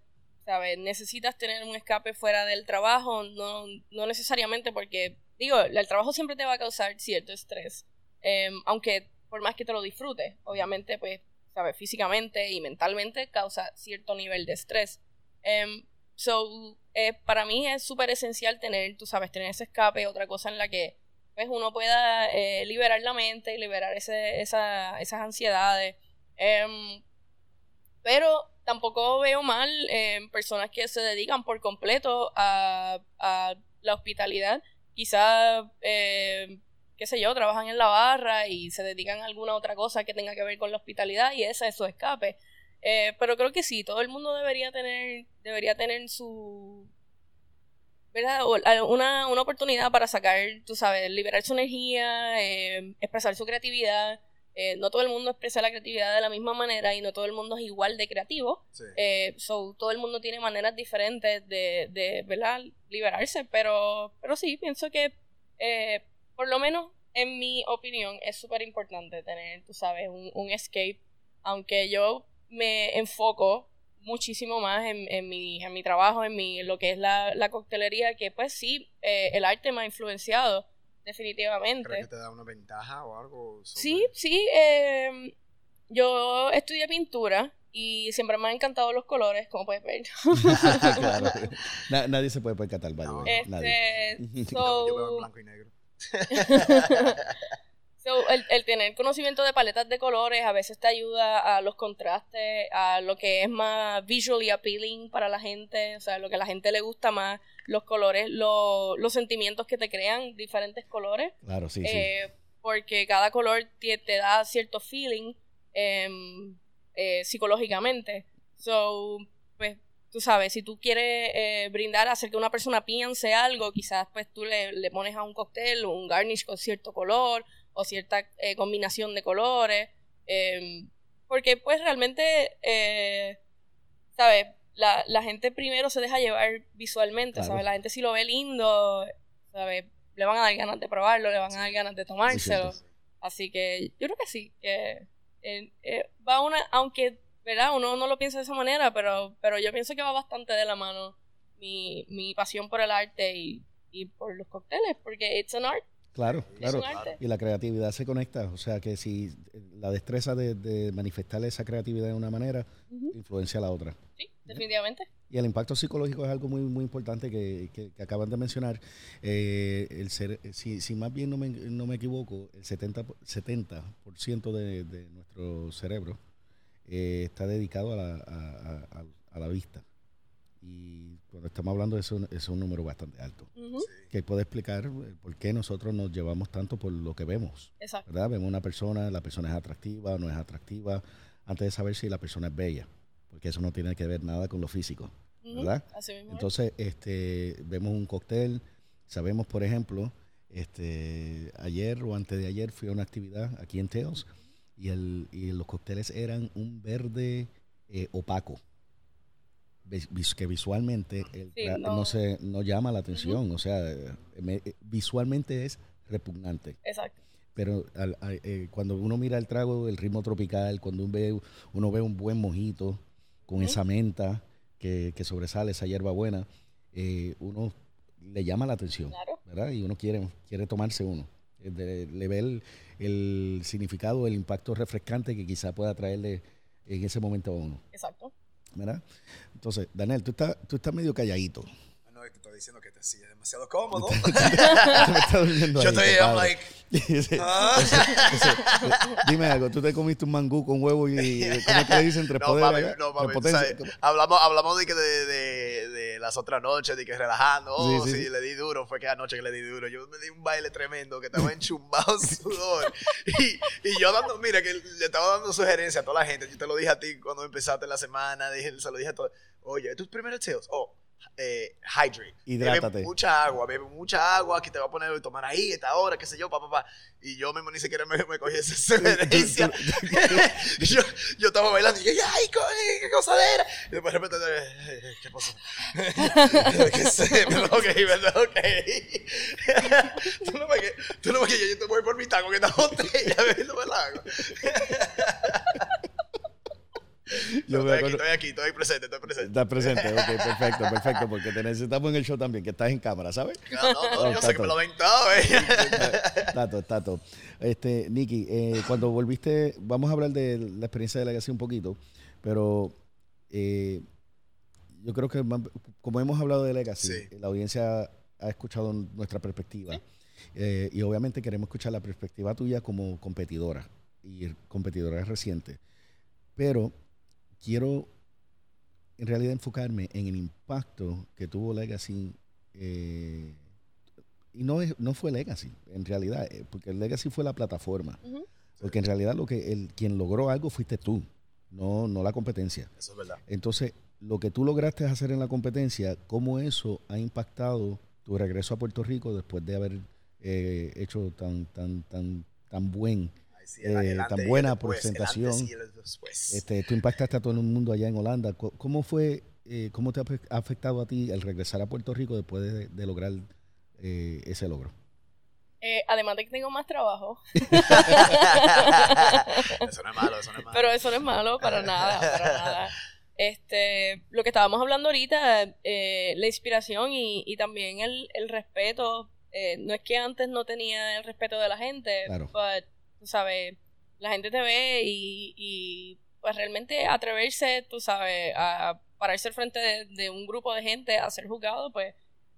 ¿sabes? Necesitas tener un escape fuera del trabajo, no, no necesariamente porque, digo, el trabajo siempre te va a causar cierto estrés, em, aunque por más que te lo disfrutes, obviamente, pues, ¿sabes? Físicamente y mentalmente causa cierto nivel de estrés. Um, so, eh, para mí es súper esencial tener, tú sabes, tener ese escape, otra cosa en la que pues uno pueda eh, liberar la mente y liberar ese, esa, esas ansiedades Em, pero tampoco veo mal en personas que se dedican por completo a, la hospitalidad. Quizás, em, qué sé yo, trabajan en la barra y se dedican a alguna otra cosa que tenga que ver con la hospitalidad y esa es su escape. Eh, pero creo que sí, todo el mundo debería tener, debería tener su, ¿verdad? Una, una oportunidad para sacar, tú sabes, liberar su energía, em, expresar su creatividad. Eh, no todo el mundo expresa la creatividad de la misma manera y no todo el mundo es igual de creativo. Eh, todo el mundo tiene maneras diferentes de, de ¿verdad? liberarse, pero, pero sí, pienso que eh, por lo menos en mi opinión es súper importante tener, tú sabes, un, escape, aunque yo me enfoco muchísimo más en, en, mi, en mi trabajo, en, mi, lo que es la, la coctelería, que pues sí, el arte me ha influenciado definitivamente. ¿Crees que te da una ventaja o algo? Sí, sí. Em, yo estudié pintura y siempre me han encantado los colores, como puedes ver. claro. nadie se puede percatar, vale. este, nadie. So, yo veo blanco y negro. el, tener conocimiento de paletas de colores a veces te ayuda a los contrastes, a lo que es más visually appealing para la gente, o sea, lo que a la gente le gusta más, los colores, los sentimientos que te crean diferentes colores. Claro, sí, eh, Porque cada color te, da cierto feeling em, eh, psicológicamente. So, pues tú sabes, si tú quieres eh, brindar, hacer que una persona piense algo, quizás pues tú le, le pones a un cóctel un garnish con cierto color o cierta eh, combinación de colores. Em, porque pues realmente, eh, ¿sabes? La, la, gente primero se deja llevar visualmente, ¿sabes? La gente si lo ve lindo, ¿sabes? Le van a dar ganas de probarlo, le van a dar ganas de tomárselo. Así que yo creo que sí, que eh, va una, aunque, ¿verdad? Uno no lo piensa de esa manera, pero, pero yo pienso que va bastante de la mano mi, mi pasión por el arte y, y por los cócteles, porque it's an art. Claro, claro. Y la creatividad se conecta. O sea que si la destreza de, de manifestar esa creatividad de una manera influencia a la otra. Sí, definitivamente. Y el impacto psicológico es algo muy muy importante que, que, acaban de mencionar. Eh, el ser, si, si, más bien no me, no me equivoco, el 70%, 70 de, de nuestro cerebro eh, está dedicado a la, a, a, a la vista. Y cuando estamos hablando de eso, es un número bastante alto. Que puede explicar por qué nosotros nos llevamos tanto por lo que vemos. Exacto. ¿verdad? Vemos una persona, la persona es atractiva, no es atractiva, antes de saber si la persona es bella. Porque eso no tiene que ver nada con lo físico. ¿Verdad? Así mismo Entonces, este, vemos un cóctel, sabemos, por ejemplo, este, ayer o antes de ayer fui a una actividad aquí en Teos y, el, y los cócteles eran un verde eh, opaco que visualmente no. se no llama la atención, o sea, visualmente es repugnante. Exacto. Pero eh, cuando uno mira el trago, el ritmo tropical, cuando uno ve, uno ve un buen mojito con esa menta que, que, sobresale, esa hierba buena, eh, uno le llama la atención, ¿verdad? Y uno quiere, quiere tomarse uno. le ve el, el significado, el impacto refrescante que quizá pueda traerle en ese momento a uno. Exacto. ¿Verdad? Entonces, Daniel, tú estás, tú estás medio calladito. Es que estoy diciendo que te es demasiado cómodo. Yo estoy, I'm like... Ah. dime algo, tú te comiste un mangú con huevo y ¿cómo te dicen? Tres no, poderes, no, mami, hablamos, hablamos de, que de, de, de, las otras noches, de que relajando, oh, sí, le di duro, fue que anoche que le di duro, yo me di un baile tremendo, que estaba enchumbado sudor, y, y yo dando, mira, que le estaba dando sugerencias a toda la gente, yo te lo dije a ti cuando empezaste la semana, dije, se lo dije a todos, oye, tus primeros sales, oh, eh, hydrate. Hidrátate. Bebe mucha agua, bebe mucha agua, que te va a poner a tomar ahí, esta hora, qué sé yo, papá, papá. Y yo mismo ni siquiera me, me cogí esa sugerencia. yo, yo estaba bailando y dije, ay, qué cosadera. Y después de repente, eh, ¿qué pasó? ¿Qué sé? Ok, ¿verdad? Ok. tú no me que, tú no me que yo te voy por mi taco que está botella bebiéndome el agua. Yo estoy, aquí, estoy aquí, estoy presente, estoy presente. Estás presente, ok, perfecto, perfecto, porque te necesitamos en el show también, que estás en cámara, ¿sabes? No, no, no, yo sé que me lo ven todo, eh. Tato, Tato. Este, Nicky, eh, cuando volviste, vamos a hablar de la experiencia de Legacy un poquito, pero eh, yo creo que como hemos hablado de Legacy, la audiencia ha escuchado nuestra perspectiva. Eh, y obviamente queremos escuchar la perspectiva tuya como competidora y competidora reciente. Pero quiero en realidad enfocarme en el impacto que tuvo Legacy. Eh, y no, es, no fue Legacy, en realidad, eh, porque Legacy fue la plataforma. Porque en realidad lo que el, quien logró algo fuiste tú, no, no la competencia. Eso es verdad. Entonces, lo que tú lograste hacer en la competencia, ¿cómo eso ha impactado tu regreso a Puerto Rico después de haber eh, hecho tan, tan, tan, tan buen eh, tan buena presentación. este, tú impactaste a todo el mundo allá en Holanda. ¿Cómo fue, eh, cómo te ha afectado a ti el regresar a Puerto Rico después de, lograr eh, ese logro? además de que tengo más trabajo. eso no es malo, eso no es malo. Pero eso no es malo para nada, para nada. Este, lo que estábamos hablando ahorita, la inspiración y, también el, respeto. no es que antes no tenía el respeto de la gente, claro tú sabes, la gente te ve y, pues realmente atreverse, tú sabes, a pararse al frente de, un grupo de gente a ser juzgado, pues,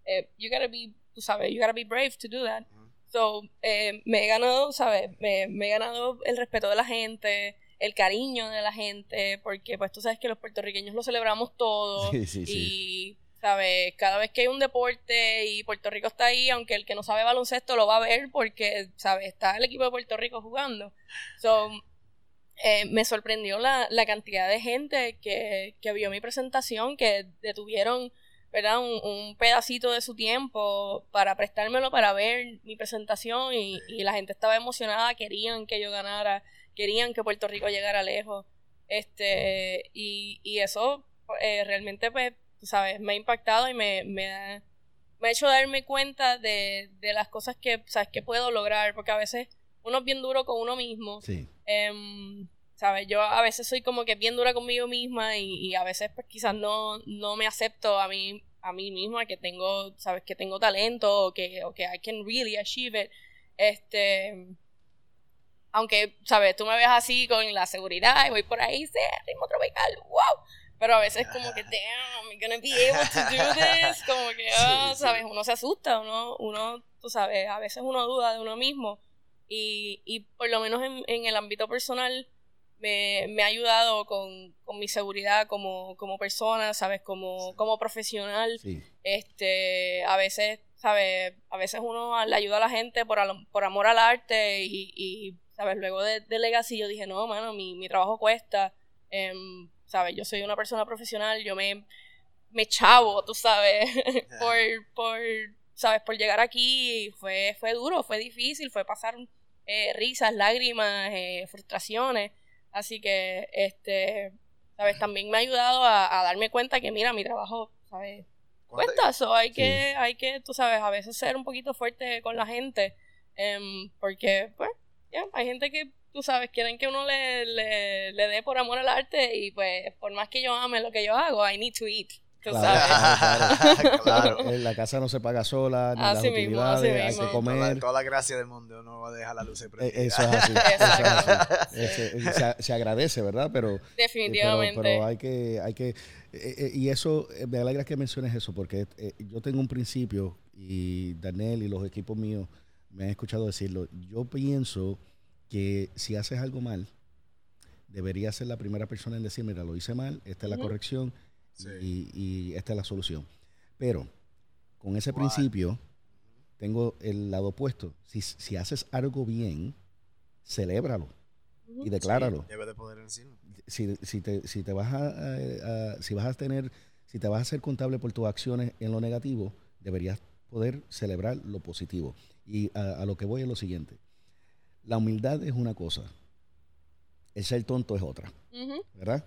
eh, you gotta be, tú sabes, you gotta be brave to do that. So, eh, me he ganado, ¿sabes? Me, me, he ganado el respeto de la gente, el cariño de la gente, porque pues tú sabes que los puertorriqueños lo celebramos todo. Sí, sí, y ¿sabes? Cada vez que hay un deporte y Puerto Rico está ahí, aunque el que no sabe baloncesto lo va a ver porque, ¿sabes? Está el equipo de Puerto Rico jugando. So, eh, me sorprendió la, la, cantidad de gente que, que vio mi presentación, que detuvieron ¿verdad? Un, un, pedacito de su tiempo para prestármelo para ver mi presentación y, y, la gente estaba emocionada, querían que yo ganara, querían que Puerto Rico llegara lejos. Este, y, y eso eh, realmente, pues, sabes, me ha impactado y me, me, ha, me ha hecho darme cuenta de, de las cosas que, sabes, que puedo lograr, porque a veces uno es bien duro con uno mismo. Sí. Um, ¿Sabes? Yo a veces soy como que bien dura conmigo misma y, y, a veces pues quizás no, no me acepto a mí, a mí misma que tengo, ¿sabes? Que tengo talento o que, o que I can really achieve it. Este, aunque, ¿sabes? Tú me ves así con la seguridad y voy por ahí, sí, ritmo tropical, wow. Pero a veces como que, damn, I'm gonna be able to do this. Como que, oh, ¿sabes? Uno se asusta, uno, uno, tú sabes, a veces uno duda de uno mismo. Y, y por lo menos en, en el ámbito personal, me, me, ha ayudado con, con mi seguridad como, como, persona, ¿sabes? Como, como profesional. Sí. Este, a veces, ¿sabes? A veces uno le ayuda a la gente por, por amor al arte y, y ¿sabes? Luego de, de, Legacy yo dije, no, mano, mi, mi trabajo cuesta. Eh, ¿Sabes? Yo soy una persona profesional, yo me, me chavo, tú sabes, por, por, ¿sabes? Por llegar aquí fue, fue duro, fue difícil, fue pasar eh, risas, lágrimas, eh, frustraciones. Así que, este, ¿sabes? También me ha ayudado a, a darme cuenta que, mira, mi trabajo, ¿sabes? Cuesta eso, hay que, sí. hay que, tú sabes, a veces ser un poquito fuerte con la gente, um, porque, pues, yeah, hay gente que, tú sabes, quieren que uno le, le, le dé por amor al arte y, pues, por más que yo ame lo que yo hago, I need to eat. Tú Claro, sabes. claro, claro. En la casa no se paga sola, ni las Así mismo, así utilidades, hay mismo. que Toda, comer. toda la gracia del mundo no va a dejar la luz Eh, prendida. Eso es así. eso es así. Se, se agradece, ¿verdad? Pero, Definitivamente. pero, pero hay que, hay que, eh, eh, y eso, eh, me alegra que menciones eso, porque eh, yo tengo un principio, y Daniel y los equipos míos me han escuchado decirlo, yo pienso que si haces algo mal, debería ser la primera persona en decir, mira, lo hice mal, esta es la corrección Sí. y, y esta es la solución. Pero con ese principio, tengo el lado opuesto. Si, si haces algo bien, celébralo y decláralo. Sí, debe de poder decirlo. Si, si te, si te vas a, a- a- si vas a tener, si te vas a ser contable por tus acciones en lo negativo, deberías poder celebrar lo positivo. Y a, a lo que voy es lo siguiente. La humildad es una cosa. El ser tonto es otra. ¿verdad?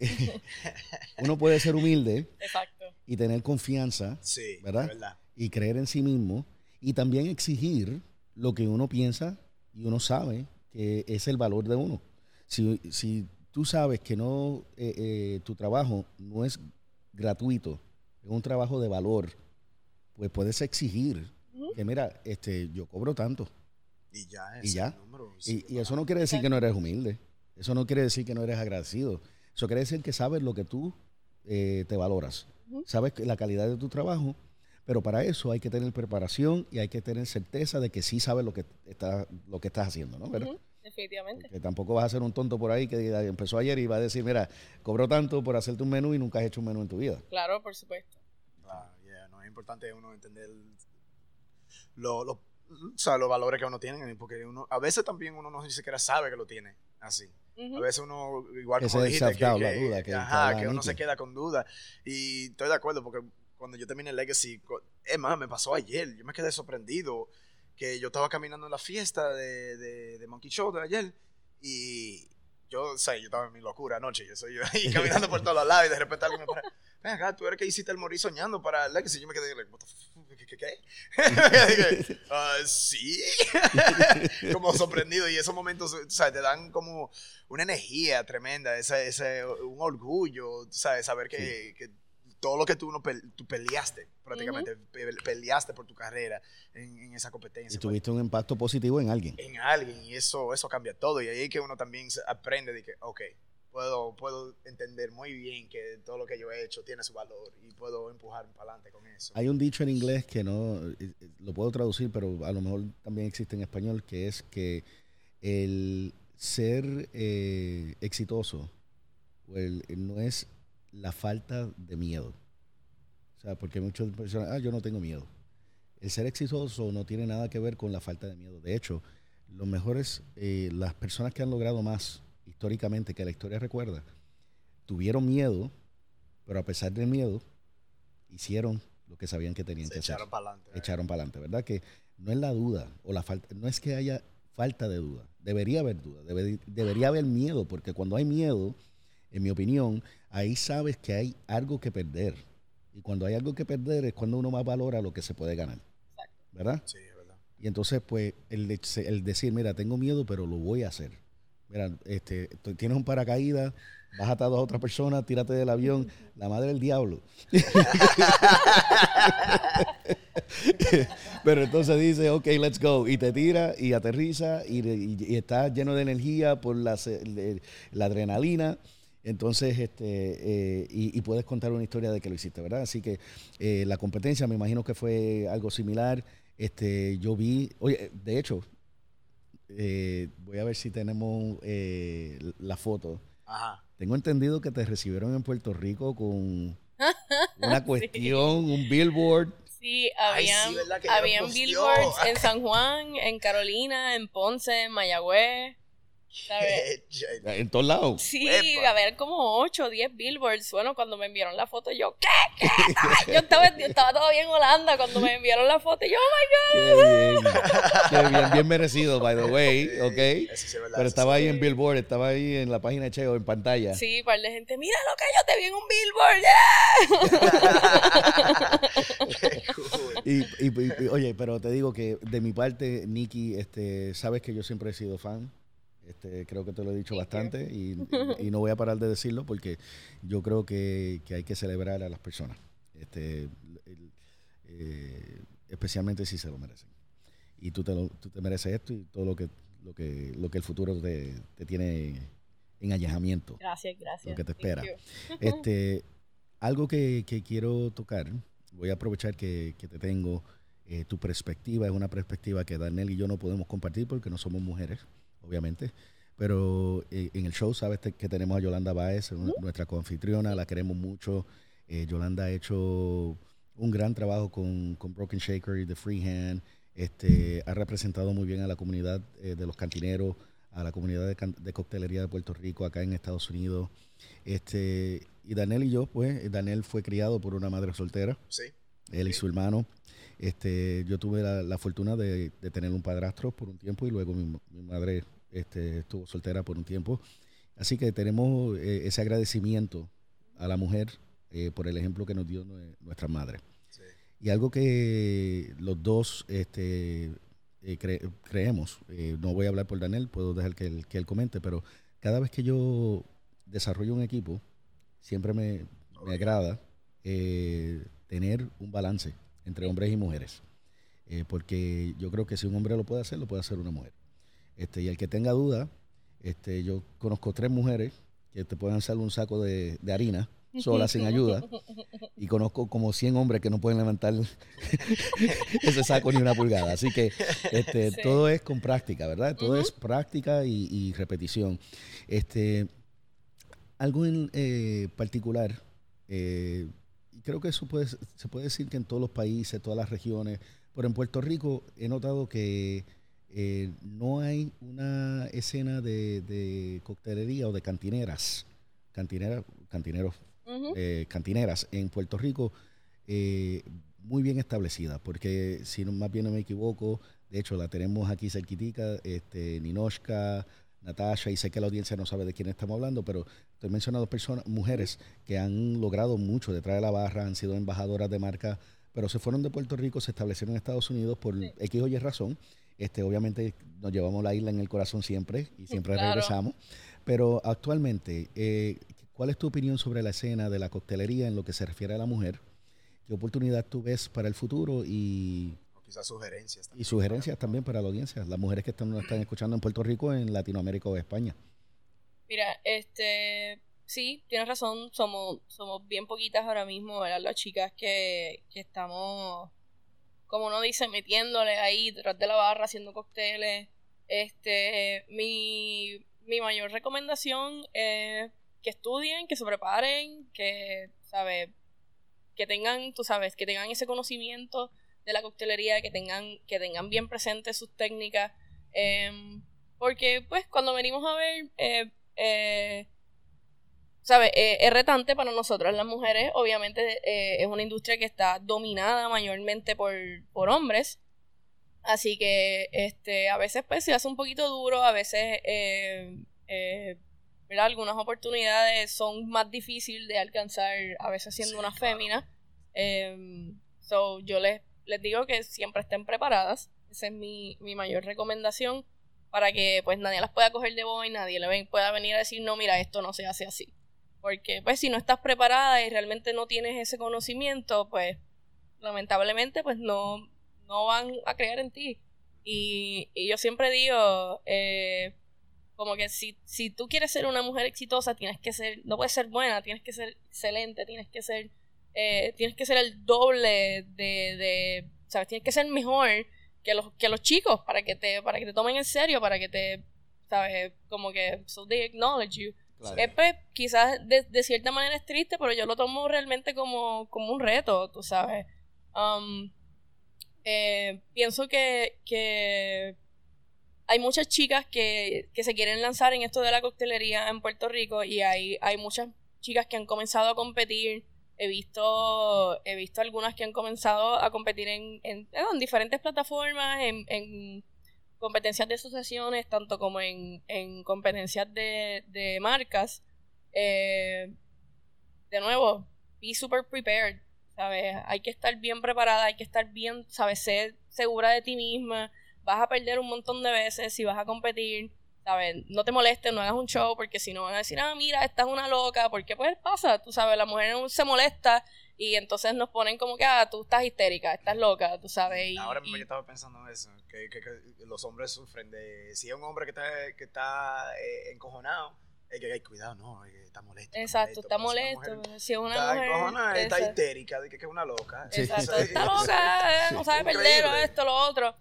Uno puede ser humilde Exacto. y tener confianza Sí, ¿Verdad? y creer en sí mismo y también exigir lo que uno piensa y uno sabe que es el valor de uno. Si, si tú sabes que no eh, eh, tu trabajo no es gratuito, es un trabajo de valor, pues puedes exigir que mira, este, yo cobro tanto. Y ya, Y es ya. el número. sí, Y, y eso no quiere decir que no eres humilde. Eso no quiere decir que no eres agradecido. Eso quiere decir que sabes lo que tú eh, te valoras. Ujú. Sabes que la calidad de tu trabajo, pero para eso hay que tener preparación y hay que tener certeza de que sí sabes lo que, está, lo que estás haciendo, ¿no? Definitivamente. Que tampoco vas a ser un tonto por ahí que empezó ayer y va a decir, mira, cobró tanto por hacerte un menú y nunca has hecho un menú en tu vida. Claro, por supuesto. Claro, yeah, no es importante uno entender lo, lo- o sea, los valores que uno tiene, porque uno, a veces también uno no ni siquiera sabe que lo tiene así. Ujú. A veces uno, igual Ese como dijiste, que, la que- duda, que- que ajá, que uno se queda con duda. Y estoy de acuerdo, porque cuando yo terminé Legacy, es más, me pasó ayer, yo me quedé sorprendido que yo estaba caminando en la fiesta de, de, de Monkey Show de ayer y yo, o sea, yo estaba en mi locura anoche, yo soy yo ahí caminando por todos los lados y de repente alguien me para, ven acá, tú eres que hiciste el morir soñando para Legacy. Yo me quedé, like, ¿qué? qué, qué? "Ah, sí, como sorprendido y esos momentos, o sea, te dan como una energía tremenda, ese, ese, un orgullo, ¿sabes? Saber que, que todo lo que tú, no pe- tú peleaste, prácticamente, pe- peleaste por tu carrera en, en esa competencia. Y tuviste un impacto positivo en alguien. En alguien, y eso, eso cambia todo. Y ahí es que uno también aprende de que, ok, puedo, puedo entender muy bien que todo lo que yo he hecho tiene su valor y puedo empujar para adelante con eso. Hay un dicho en inglés que no eh, eh, lo puedo traducir, pero a lo mejor también existe en español, que es que el ser eh, exitoso o el- el no es la falta de miedo. O sea, porque muchas personas, ah, yo no tengo miedo. El ser exitoso no tiene nada que ver con la falta de miedo. De hecho, los mejores, eh, las personas que han logrado más históricamente, que la historia recuerda, tuvieron miedo, pero a pesar del miedo, hicieron lo que sabían que tenían Se que echaron hacer. para adelante. Echaron para adelante, ¿verdad? Que no es la duda o la falta, no es que haya falta de duda, debería haber duda, debe- debería haber miedo, porque cuando hay miedo, en mi opinión, ahí sabes que hay algo que perder. Y cuando hay algo que perder es cuando uno más valora lo que se puede ganar. ¿Verdad? Sí, es verdad. Y entonces, pues, el, de- el decir, mira, tengo miedo, pero lo voy a hacer. Mira, este, tienes un paracaídas, vas atado a otra persona, tírate del avión, la madre del diablo. pero entonces dice, ok, let's go. Y te tira y aterriza y, y, y estás lleno de energía por la, la adrenalina. Entonces, este, eh, y, y puedes contar una historia de que lo hiciste, ¿verdad? Así que eh, la competencia me imagino que fue algo similar. Este, yo vi, oye, de hecho, eh, voy a ver si tenemos eh, la foto. Ajá. Tengo entendido que te recibieron en Puerto Rico con una cuestión, un billboard. Sí, Ay, sí, habían, habían billboards en San Juan, en Carolina, en Ponce, en Mayagüez. ¿Sabes? En todos lados. Sí, Epa. a ver, como 8 o 10 billboards. Bueno, cuando me enviaron la foto, yo, ¿qué? ¿Qué? Yo estaba, yo estaba todavía en Holanda cuando me enviaron la foto. y Yo, oh my Qué bien. Qué bien, bien merecido, by the way, ¿ok? Eso sí es verdad, Pero estaba sí. ahí en Billboard, estaba ahí en la página de Cheo, en pantalla. God. Sí, par de gente, mira lo que yo te vi en un billboard. ¡yeah! Qué cool. Y, y- y- oye, pero te digo que de mi parte, Nicky, este, sabes que yo siempre he sido fan. Este, creo que te lo he dicho bastante y, y no voy a parar de decirlo porque yo creo que, que hay que celebrar a las personas, este, el- eh, especialmente si se lo merecen. Y tú te, lo- tú te mereces esto y todo lo que, lo que, lo que el futuro te, te tiene en allejamiento. Gracias, gracias. Lo que te espera. Este, algo que, que quiero tocar, voy a aprovechar que, que te tengo. eh, tu perspectiva es una perspectiva que Daniel y yo no podemos compartir porque no somos mujeres, obviamente. Pero eh, en el show sabes que tenemos a Yolanda Baez, nu- nuestra coanfitriona, la queremos mucho. Eh, Yolanda ha hecho un gran trabajo con, con Broken Shaker y The Freehand. Este, ha representado muy bien a la comunidad eh, de los cantineros, a la comunidad de, coctelería de Puerto Rico, acá en Estados Unidos. Este, y Daniel y yo, pues, Daniel fue criado por una madre soltera, Sí. él y su hermano. Este, yo tuve la, la fortuna de, de tener un padrastro por un tiempo y luego mi, mi madre este, estuvo soltera por un tiempo. Así que tenemos eh, ese agradecimiento a la mujer eh, por el ejemplo que nos dio nue- nuestra madre. sí. Y algo que los dos este, eh, cre- creemos, no voy a hablar por Daniel, puedo dejar que él, que él comente, pero cada vez que yo desarrollo un equipo, siempre me, me agrada tener un balance entre hombres y mujeres. Porque yo creo que si un hombre lo puede hacer, lo puede hacer una mujer. Este, y el que tenga duda, este, yo conozco tres mujeres que te pueden hacer un saco de, de harina sola, sin ayuda. Y conozco como 100 hombres que no pueden levantar ese saco ni una pulgada. Así que este, Sí. todo es con práctica, ¿verdad? Todo es práctica y, y repetición. Este, algo en eh, particular, eh, creo que eso puede, se puede decir que en todos los países, todas las regiones, pero en Puerto Rico he notado que eh, no hay una escena de, de coctelería o de cantineras, cantineras, cantineros eh, cantineras en Puerto Rico eh, muy bien establecida, porque si no, más bien no me equivoco, de hecho la tenemos aquí cerquitica, este, Ninoshka, Natasha, y sé que la audiencia no sabe de quién estamos hablando, pero estoy mencionando personas, mujeres que han logrado mucho detrás de la barra, han sido embajadoras de marca, pero se fueron de Puerto Rico, se establecieron en Estados Unidos por Sí. X o Y razón. Este, obviamente nos llevamos la isla en el corazón siempre y siempre Claro. regresamos. Pero actualmente, eh, ¿cuál es tu opinión sobre la escena de la coctelería en lo que se refiere a la mujer? ¿Qué oportunidad tú ves para el futuro y, O quizás sugerencias. y también. sugerencias también para la audiencia? Las mujeres que están, nos están escuchando en Puerto Rico, en Latinoamérica o España. Mira, este, sí, tienes razón, somos, somos bien poquitas ahora mismo, ¿verdad? Las chicas que, que estamos, como uno dice, metiéndole ahí detrás de la barra, haciendo cócteles. Este, mi, mi mayor recomendación es que estudien, que se preparen, que, ¿sabes? Que tengan, tú sabes, que tengan ese conocimiento de la coctelería, que tengan, que tengan bien presentes sus técnicas. em, porque, pues, cuando venimos a ver, eh, eh, ¿sabes? Eh, es retante para nosotras las mujeres. Obviamente eh, es una industria que está dominada mayormente por, por hombres. Así que este, a veces pues se hace un poquito duro, a veces eh, eh, algunas oportunidades son más difíciles de alcanzar, a veces siendo Sí, una claro. fémina. Em, so, yo les, les digo que siempre estén preparadas. Esa es mi, mi mayor recomendación para que pues nadie las pueda coger de boba y nadie le pueda venir a decir, no, mira, esto no se hace así. Porque pues si no estás preparada y realmente no tienes ese conocimiento, pues lamentablemente pues no, no van a creer en ti. Y, y yo siempre digo, eh, como que si, si tú quieres ser una mujer exitosa, tienes que ser, no puedes ser buena, tienes que ser excelente, tienes que ser, eh, tienes que ser el doble de, de, sabes, tienes que ser mejor que los, que los chicos para que te, para que te tomen en serio, para que te, sabes, como que, so they acknowledge you. Claro. Eh, pues, quizás de, de cierta manera es triste, pero yo lo tomo realmente como, como un reto, tú sabes. Um, eh, pienso que, que hay muchas chicas que, que se quieren lanzar en esto de la coctelería en Puerto Rico y hay, hay muchas chicas que han comenzado a competir. He visto, he visto algunas que han comenzado a competir en, en, en diferentes plataformas, en, en competencias de asociaciones, tanto como en, en competencias de, de marcas. Eh, de nuevo, be super prepared, ¿sabes? Hay que estar bien preparada, hay que estar bien, ¿sabes? Ser segura de ti misma. Vas a perder un montón de veces si vas a competir, ¿sabes? No te molestes, no hagas un show, porque si no van a decir, ah, mira, esta es una loca, porque pues pasa, tú sabes, la mujer se molesta y entonces nos ponen como que, ah, tú estás histérica, estás loca, tú sabes. Y, Ahora mismo y- yo estaba pensando en eso, que, que- que los hombres sufren de... Si es un hombre que está, que está eh, encojonado, es que hay cuidado, no, está molesto. Exacto, está molesto. pero si es una Está mujer. encojonada, está histérica, de que, que es una loca. Sí. Exacto, está loca, eh, no sabe perder esto, lo otro.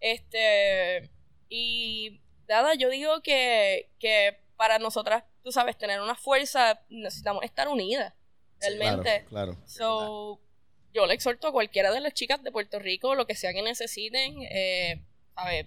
Este, y nada, yo digo que, que para nosotras, tú sabes, tener una fuerza, necesitamos estar unidas, realmente. Claro, claro. So, yo le exhorto a cualquiera de las chicas de Puerto Rico, lo que sea que necesiten, eh, a ver,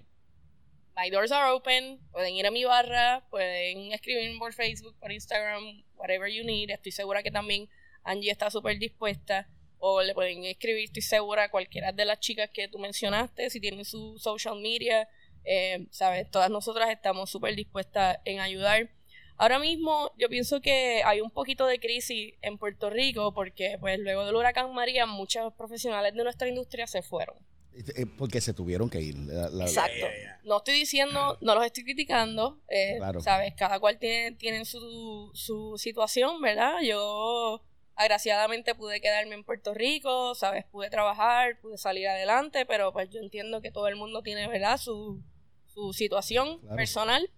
my doors are open, pueden ir a mi barra, pueden escribirme por Facebook, por Instagram, whatever you need. Estoy segura que también Angie está súper dispuesta. O le pueden escribir, estoy segura, a cualquiera de las chicas que tú mencionaste, si tienen su social media, eh, ¿sabes? Todas nosotras estamos súper dispuestas en ayudar. Ahora mismo yo pienso que hay un poquito de crisis en Puerto Rico porque pues luego del huracán María muchos profesionales de nuestra industria se fueron. Eh, Porque se tuvieron que ir. La- la- Exacto. No estoy diciendo, no los estoy criticando, eh, Claro. ¿sabes? Cada cual tiene, tiene su, su situación, ¿verdad? Yo agraciadamente pude quedarme en Puerto Rico, ¿sabes? Pude trabajar, pude salir adelante, pero pues yo entiendo que todo el mundo tiene, ¿verdad? Su, su situación Claro. personal.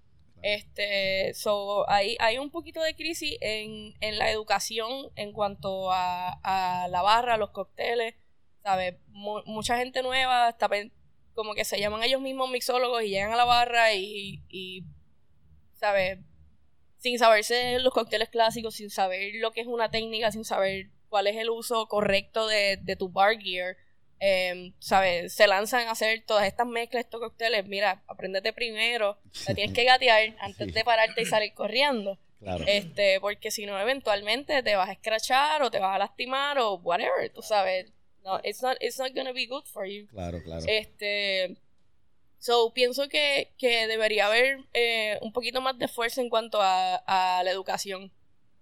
Este, so, hay, hay un poquito de crisis en, en la educación en cuanto a, a la barra, los cócteles, ¿sabes? Mu- mucha gente nueva está como que se llaman ellos mismos mixólogos y llegan a la barra y, y ¿sabes? Sin saberse los cócteles clásicos, sin saber lo que es una técnica, sin saber cuál es el uso correcto de, de tu bar gear, eh, ¿sabes? Se lanzan a hacer todas estas mezclas, estos cócteles. Mira, apréndete primero, la tienes que gatear antes Sí. de pararte y salir corriendo. Claro. Este, porque si no, eventualmente te vas a escrachar o te vas a lastimar o whatever, tú sabes. No, it's not, it's not gonna be good for you. Claro, claro. Este, so, pienso que, que debería haber eh, un poquito más de esfuerzo en cuanto a, a la educación.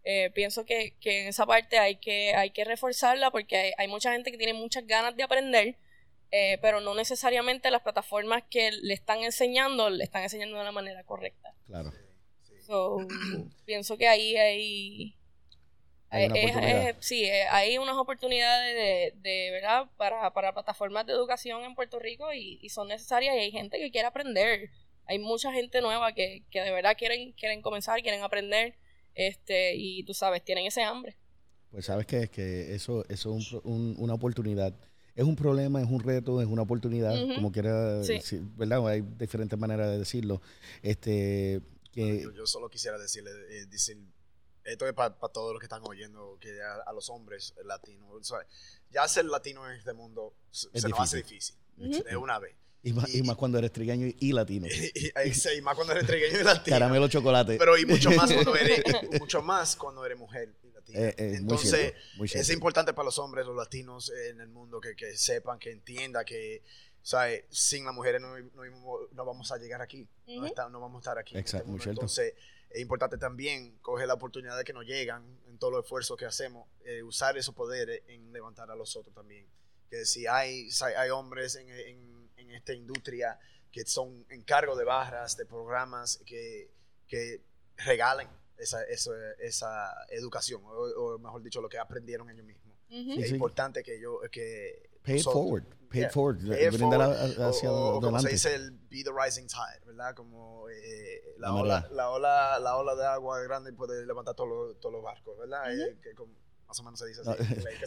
Eh, pienso que, que en esa parte hay que, hay que reforzarla porque hay, hay mucha gente que tiene muchas ganas de aprender, eh, pero no necesariamente las plataformas que le están enseñando le están enseñando de la manera correcta. claro. Sí. So, pienso que ahí hay... Hay una es- es- sí, eh, hay unas oportunidades de, de verdad para, para plataformas de educación en Puerto Rico y, y son necesarias y hay gente que quiere aprender. Hay mucha gente nueva que, que de verdad quieren, quieren comenzar, quieren aprender este y tú sabes, tienen ese hambre. Pues sabes que, que eso, eso es un una oportunidad. Es un problema, es un reto, es una oportunidad, como quiera, Sí. decir, ¿verdad? Hay diferentes maneras de decirlo. Este, que, Yo, yo solo quisiera decirle, eh, decir, esto es para todos los que están oyendo, que a, a los hombres latinos, o sea, ya ser latino en este mundo se, Es se nos hace difícil. difícil, de una vez. Y más, y más cuando eres trigueño y, y latino. Y, y- más cuando eres trigueño y latino. Caramelo chocolate. Pero y mucho más cuando eres, mucho más cuando eres mujer y latina. Eh, eh, muy Entonces, cierto, muy es cierto. importante para los hombres, los latinos en el mundo, que, que sepan, que entiendan que, ¿sabes? Sin las mujeres no, no, no vamos a llegar aquí. no, Ujú. está- no vamos a estar aquí. en este Exacto, muy mundo. cierto. Entonces, es importante también coger la oportunidad de que nos llegan en todo el esfuerzo que hacemos, eh, usar esos poderes en levantar a los otros también. Que si hay, si hay hombres en, en- en esta industria que son en cargo de barras, de programas, que, que regalen esa, esa, esa educación, o, o mejor dicho, lo que aprendieron ellos mismos. Ujú. Sí, es sí. importante que yo, que Pay it forward. Pay Yeah. it forward. Pay it Brinda forward, la- hacia o, o como se adelante. dice el be the rising tide, ¿verdad? Como eh, la, La ola, la, ola, la ola de agua grande puede levantar todos los, todos los barcos, ¿verdad? Ujú. Eh, que como- más o menos se dice así. No,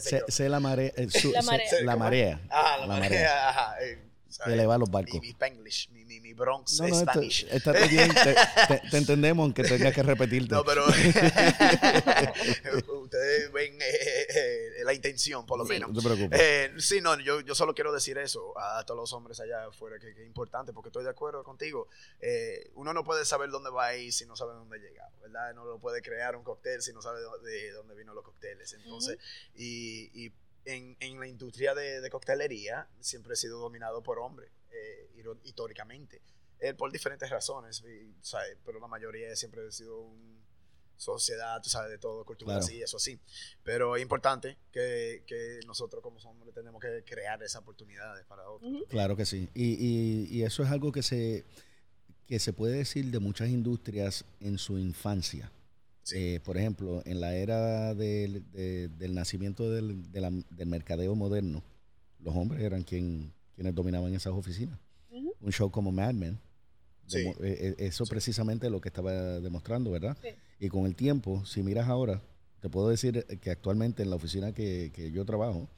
sé sé, sé la marea. eh, su- La sé- marea. Sí, la marea. Ah, la, la marea, marea. ajá. eh, ¿sabes? eleva los barcos. mi Spanglish, mi, mi, mi Bronx No, no, Spanish. está bien. Te, te- te entendemos, aunque tengas que repetirte. No, pero ustedes ven eh, eh, la intención, por lo menos. No te preocupes. Eh, sí, no, yo, yo solo quiero decir eso a todos los hombres allá afuera, que, que es importante, porque estoy de acuerdo contigo. Eh, uno no puede saber dónde va a ir si no sabe dónde llega, ¿verdad? No lo puede crear un cóctel si no sabe de, dó- de dónde vino los cócteles. Entonces, y, y en, en la industria de, de coctelería siempre he sido dominado por hombres, eh, históricamente. Eh, por diferentes razones, y, ¿sabes? pero la mayoría siempre ha sido una sociedad, tú sabes, de todo, cultura Claro. así, eso sí. Pero es importante que, que nosotros como hombres tenemos que crear esas oportunidades para otros. Claro que sí. Y, y- y eso es algo que se, que se puede decir de muchas industrias en su infancia. Sí. Eh, por ejemplo, en la era del, de- del nacimiento del, de la- del mercadeo moderno, los hombres eran quien, quienes dominaban esas oficinas. Un show como Mad Men, Sí. eh, eh, eso Sí. precisamente es lo que estaba demostrando, ¿verdad? Sí. Y con el tiempo, si miras ahora, te puedo decir que actualmente en la oficina que, que yo trabajo,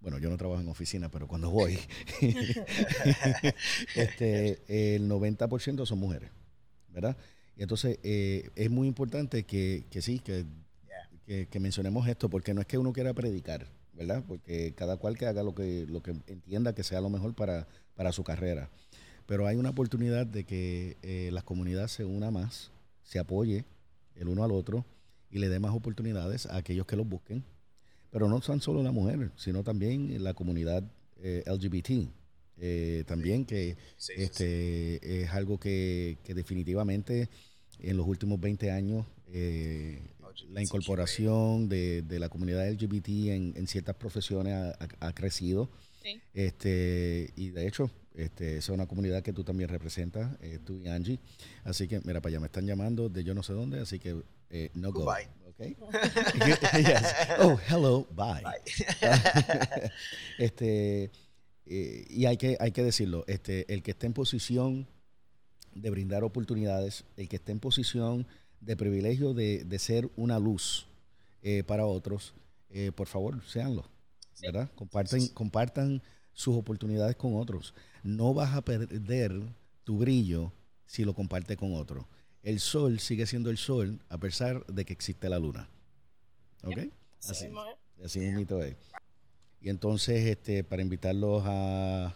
bueno, yo no trabajo en oficina, pero cuando voy, este, el 90% son mujeres, ¿verdad? Entonces eh, es muy importante que, que sí, que, que, que mencionemos esto, porque no es que uno quiera predicar, ¿verdad? Porque cada cual que haga lo que, lo que entienda que sea lo mejor para, para su carrera. Pero hay una oportunidad de que eh, la comunidad se una más, se apoye el uno al otro y le dé más oportunidades a aquellos que los busquen. Pero no son solo las mujeres, sino también la comunidad eh, LGBT. eh, también que Sí, sí, sí. este es algo que, que definitivamente en los últimos 20 años eh, la incorporación de, de la comunidad LGBT en, en ciertas profesiones ha, ha- ha crecido. Sí. Este, y de hecho, este, esa es una comunidad que tú también representas, eh, tú y Angie. Así que, mira, para allá me están llamando de yo no sé dónde, así que eh, no go. Goodbye. Okay? Yes. Oh, hello, bye. Bye. este, eh, y hay que, hay que decirlo, este, el que esté en posición de brindar oportunidades, el que esté en posición de privilegio de, de ser una luz eh, para otros, eh, por favor, séanlo, Sí. ¿verdad? Compartan, Sí, sí. compartan sus oportunidades con otros. No vas a perder tu brillo si lo compartes con otro. El sol sigue siendo el sol a pesar de que existe la luna. ¿Ok? Así Así. Así es. Y entonces, este, para invitarlos a,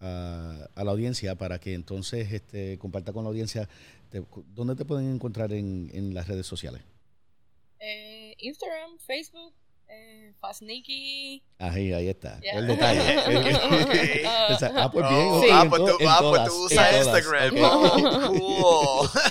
a, a la audiencia, para que entonces este, comparta con la audiencia, te- ¿dónde te pueden encontrar en, en las redes sociales? Eh, Instagram, Facebook, eh, Fastniki. Ahí, ahí está. Yeah. El detalle. Ah. O sea, ah, pues bien. Oh, ah, en pues to- tú, en ah, pues tú usas Instagram. ok. Oh, cool.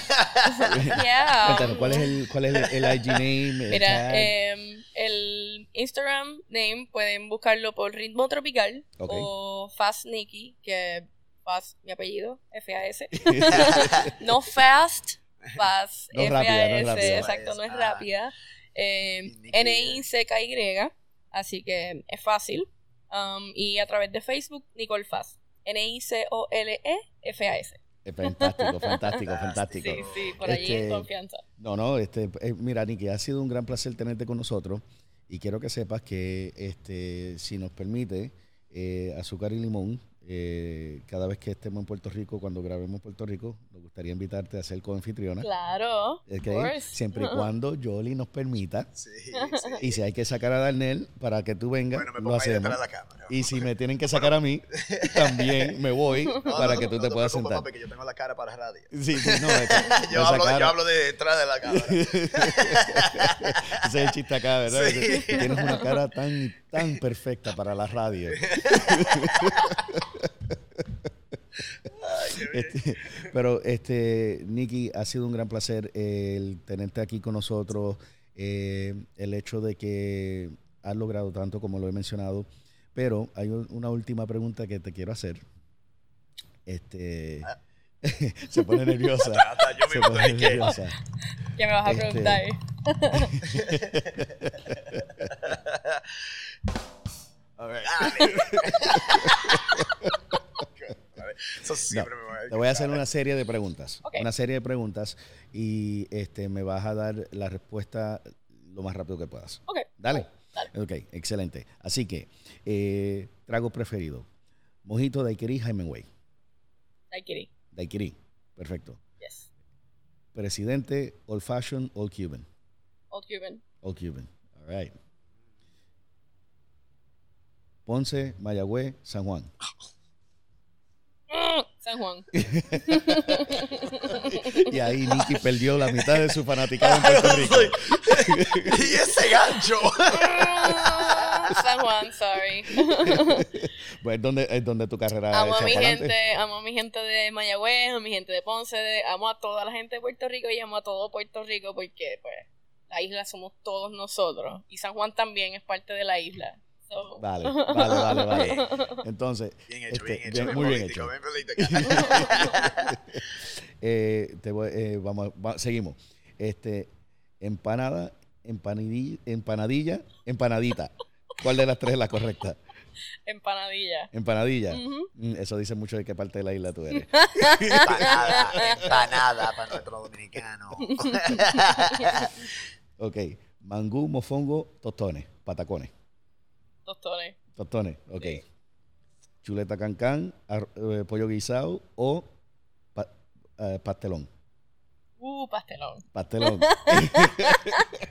Yeah. Cuéntanos, ¿cuál es el, cuál es el, el IG name? el Mira, em, el Instagram name pueden buscarlo por Ritmo Tropical o Fast Nikki, que Fast, mi apellido, F-A-S. no Fast, Fast, No rápida, no F-A-S, exacto, no es Ah. rápida. Eh, Nikki, N-I-C-K-Y, así que es fácil. Um, y a través de Facebook, Nicole Fast. N-I-C-O-L-E-F-A-S. Fantástico, fantástico, fantástico. Sí, sí, por allí Este, confianza. No, no, este, eh, mira, Niki, ha sido un gran placer tenerte con nosotros y quiero que sepas que, este, si nos permite, eh, Azúcar y Limón eh, cada vez que estemos en Puerto Rico, cuando grabemos en Puerto Rico, nos gustaría invitarte a ser coanfitriona. Claro. Siempre y cuando Jolly nos permita. Sí, sí. Y si hay que sacar a Darnell para que tú vengas, Bueno, me lo hacemos. detrás de la cámara. Y si me tienen que sacar a mí, también me voy No, para no, que tú no te puedas preocupes, sentar. papi, que yo tengo la cara para radio. Sí, sí, no, Yo hablo, cara- yo hablo de detrás de la cámara. Ese es el chiste acá, ¿verdad? Sí. Tienes una cara tan, tan perfecta para la radio. Este, pero, este, Nicky, ha sido un gran placer el tenerte aquí con nosotros. eh, el hecho de que has logrado tanto, como lo he mencionado. Pero hay un- una última pregunta que te quiero hacer. Este, se pone nerviosa. Yo Se pone nerviosa. ¿Qué me vas a Este- preguntar? A ver. Eso siempre me va a Te voy a hacer una serie de preguntas. Una serie de preguntas y este me vas a dar la respuesta lo más rápido que puedas. Ok. Dale. Dale. Ok, excelente. Así que, eh, trago preferido. Mojito, daiquiri, Hemingway. Daiquiri. Daiquiri. Perfecto. Yes. Presidente, old fashion, old Cuban. Old Cuban. Old Cuban. All right. Ponce, Mayagüez, San Juan. Mm, San Juan. Y ahí Nicky perdió la mitad de su fanaticada en Puerto Rico. y ese gancho. Mm, San Juan, sorry. Pues es donde, es donde tu carrera Amo a mi gente, amo a mi gente de Mayagüez, a mi gente de Ponce, de- amo a toda la gente de Puerto Rico y amo a todo Puerto Rico porque pues la isla somos todos nosotros y San Juan también es parte de la isla. So, Vale, vale, vale, vale. Entonces, Bien hecho, este, bien hecho. bien- muy bien político, hecho. bien. Eh, te voy- eh, vamos, va- seguimos. Este, empanada, empanadilla, empanadilla, empanadita. ¿Cuál de las tres es la correcta? Empanadilla. Empanadilla. Mm, Eso dice mucho de qué parte de la isla tú eres. Empanada, empanada para nuestro dominicano. Ok. Mangú, mofongo, tostones, patacones. Tostones. Tostones, ok. Sí. Chuleta cancán, ar- eh, pollo guisado o pa- eh, pastelón. Uh, pastelón. Pastelón.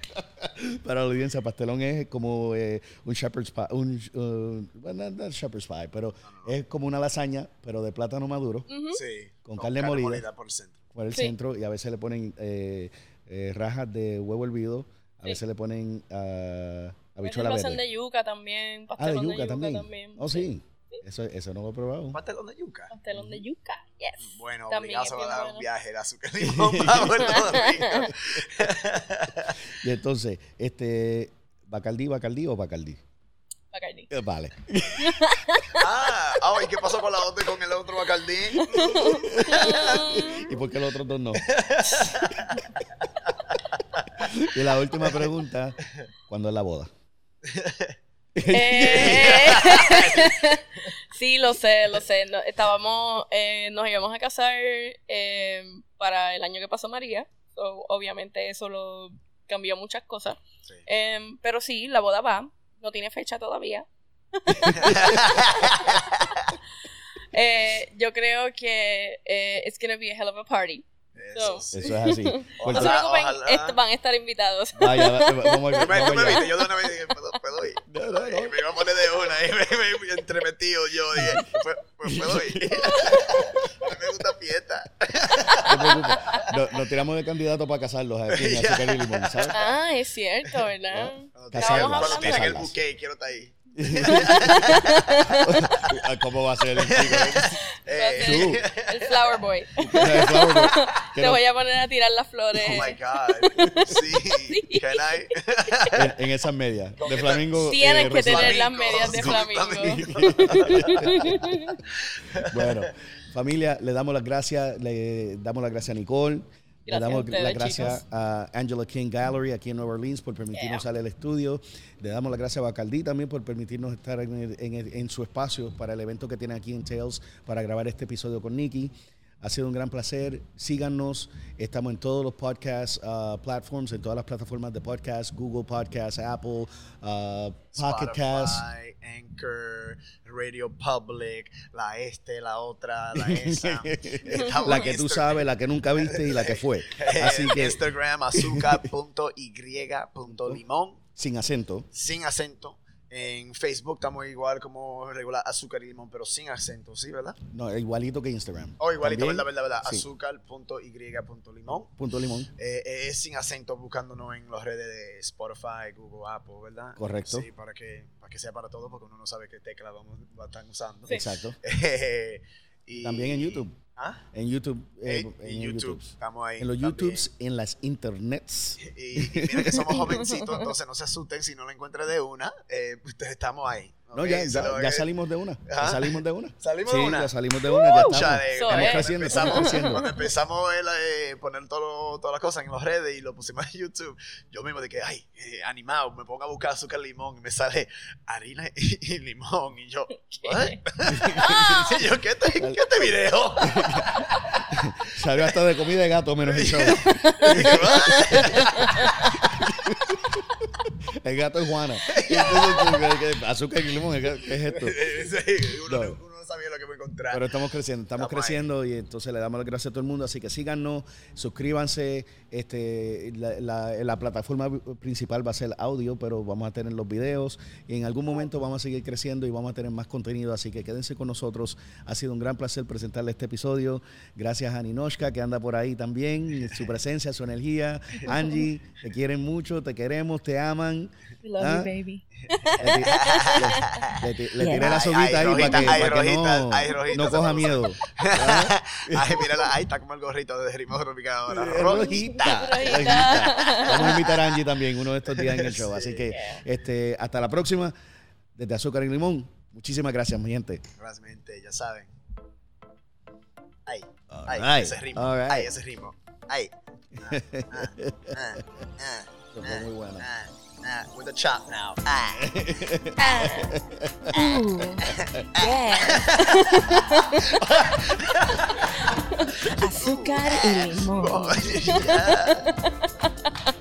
Para la audiencia, pastelón es como eh, un shepherd's pie, un, uh, bueno, no es shepherd's pie, pero es como una lasaña, pero de plátano maduro. Sí. Con carne molida. por el centro. por el Sí. centro, y a veces le ponen eh, eh, rajas de huevo hervido, a Sí. veces le ponen uh, A veces habichuela verde. de yuca también. ah, de Pastelón yuca, también. Oh, sí. Eso, eso no lo he probado. Pastelón de yuca. Pastelón de yuca. Yes. Bueno, También obligado es se va a dar bueno. un viaje de azúcar y. Y entonces, este, Bacardí, Bacardí o Bacardí. Bacardi. Eh, Vale. Ah, ah, ¿y qué pasó con la otra y con el otro Bacardí? ¿Y por qué los otros dos no? y la última pregunta, ¿cuándo es la boda? Eh, sí, lo sé, lo sé. No, estábamos, eh, nos íbamos a casar eh, para el año que pasó María. So, obviamente eso lo cambió muchas cosas. Sí. Em, pero sí, la boda va. No tiene fecha todavía. Eh, yo creo que eh, it's gonna be a hell of a party. Eso sí. Eso es así. No se Ojalá, preocupen, ojalá. est- van a estar invitados. Vaya, va- vamos, Tú me, tú me viste, yo de una vez dije, ¿puedo, puedo ir? No, no, no. Y me iba a poner de una y me, me, entremetido yo dije, pues, pues puedo ir. a mí me gusta fiesta. No Nos tiramos de candidato para casarlos aquí en Ya. Azúcar y Limón, ¿sabes? Ah, es cierto, ¿verdad? Cuando Casarlas, tienen- cuando tienen el buque, quiero estar ahí. ¿Cómo va a ser el chico? Eh. El flower boy. Te no- voy a poner a tirar las flores. Oh my God. Sí. Can I? en, en esas medias. De flamingo. Tienes eh, que tener las medias de Sí, flamingo. Bueno, familia, le damos las gracias, le damos las gracias a Nicole, le Gracias a damos las gracias a Angela King Gallery aquí en Nueva Orleans por permitirnos Yeah. salir al estudio, le damos las gracias a Bacardí también por permitirnos estar en, el- en el- en su espacio para el evento que tiene aquí en Tales para grabar este episodio con Nicky. Ha sido un gran placer. Síganos. Estamos en todos los podcast uh, platforms, en todas las plataformas de podcast, Google Podcast, Apple, uh, Pocket Cast. Anchor, Radio Public, la este, la otra, la esa. Estamos la que tú Instagram. sabes, la que nunca viste y la que fue. Así que Instagram, azúcar.y.limón, sin acento. sin acento. En Facebook estamos igual como regular azúcar y limón, pero sin acento, ¿sí, verdad? No, igualito que Instagram. O igualito, ¿verdad, verdad, verdad? sí. Azúcar.y.limón. Punto limón. Eh, eh, es sin acento buscándonos en las redes de Spotify, Google, Apple, ¿verdad? Correcto. Sí, para que, para que sea para todos, porque uno no sabe qué tecla vamos a estar usando. Sí. Exacto. Y- También en YouTube. ¿Ah? En YouTube. eh, En, en YouTube. YouTube. Estamos ahí. En los también. YouTubes, en las internets. Y, y mira que somos jovencitos, entonces no se asusten si no lo encuentran de una. Eh, ustedes estamos ahí. No, ¿ok? ya, ya, ya eh, salimos de una. Ya salimos de una. ¿Salimos sí, de una? ya salimos de una. Ya estamos, Chale, estamos es. creciendo, empezamos, estamos creciendo. Cuando empezamos a eh, poner todo, todas las cosas en las redes y lo pusimos en YouTube, yo mismo de que, ay, eh, animado, me pongo a buscar azúcar limón y me sale harina y, y limón. Y yo, ¿what? y yo, ¿qué este, qué este video? Salió hasta de comida de gato menos el show. El gato es Juana. Entonces, ¿qué- qué- Azúcar y limón, ¿qué es esto? No. Sabía lo que me encontraba. Pero estamos creciendo, estamos, Estamos ahí. creciendo y entonces le damos las gracias a todo el mundo. Así que síganos, suscríbanse. Este, la, la- la plataforma principal va a ser audio, pero vamos a tener los videos y en algún momento vamos a seguir creciendo y vamos a tener más contenido. Así que quédense con nosotros. Ha sido un gran placer presentarle este episodio. Gracias a Ninoshka que anda por ahí también, su presencia, su energía. Angie, te quieren mucho, te queremos, te aman. We love Ah. you, baby. Le, ti- le- le ti- le tiré la soguita ahí rojita, para que, ay, para que rojita, no, ay, rojita, no se coja miedo. Ay, mírala, ahí está como el gorrito de ritmo tropical ahora. Eh, Rojita. Rojita. Vamos a invitar a Angie también uno de estos días en el show. Así que Yeah. este, hasta la próxima. Desde Azúcar y Limón. Muchísimas gracias, mi gente. Realmente, ya saben. Ay, ay, right, ese ritmo. right. Ay, ese ritmo. Ay. Ah, ah, ah, ah, muy bueno. With a chop now. Ah. Ah. Ooh. Yeah. Azúcar y limón. Yeah.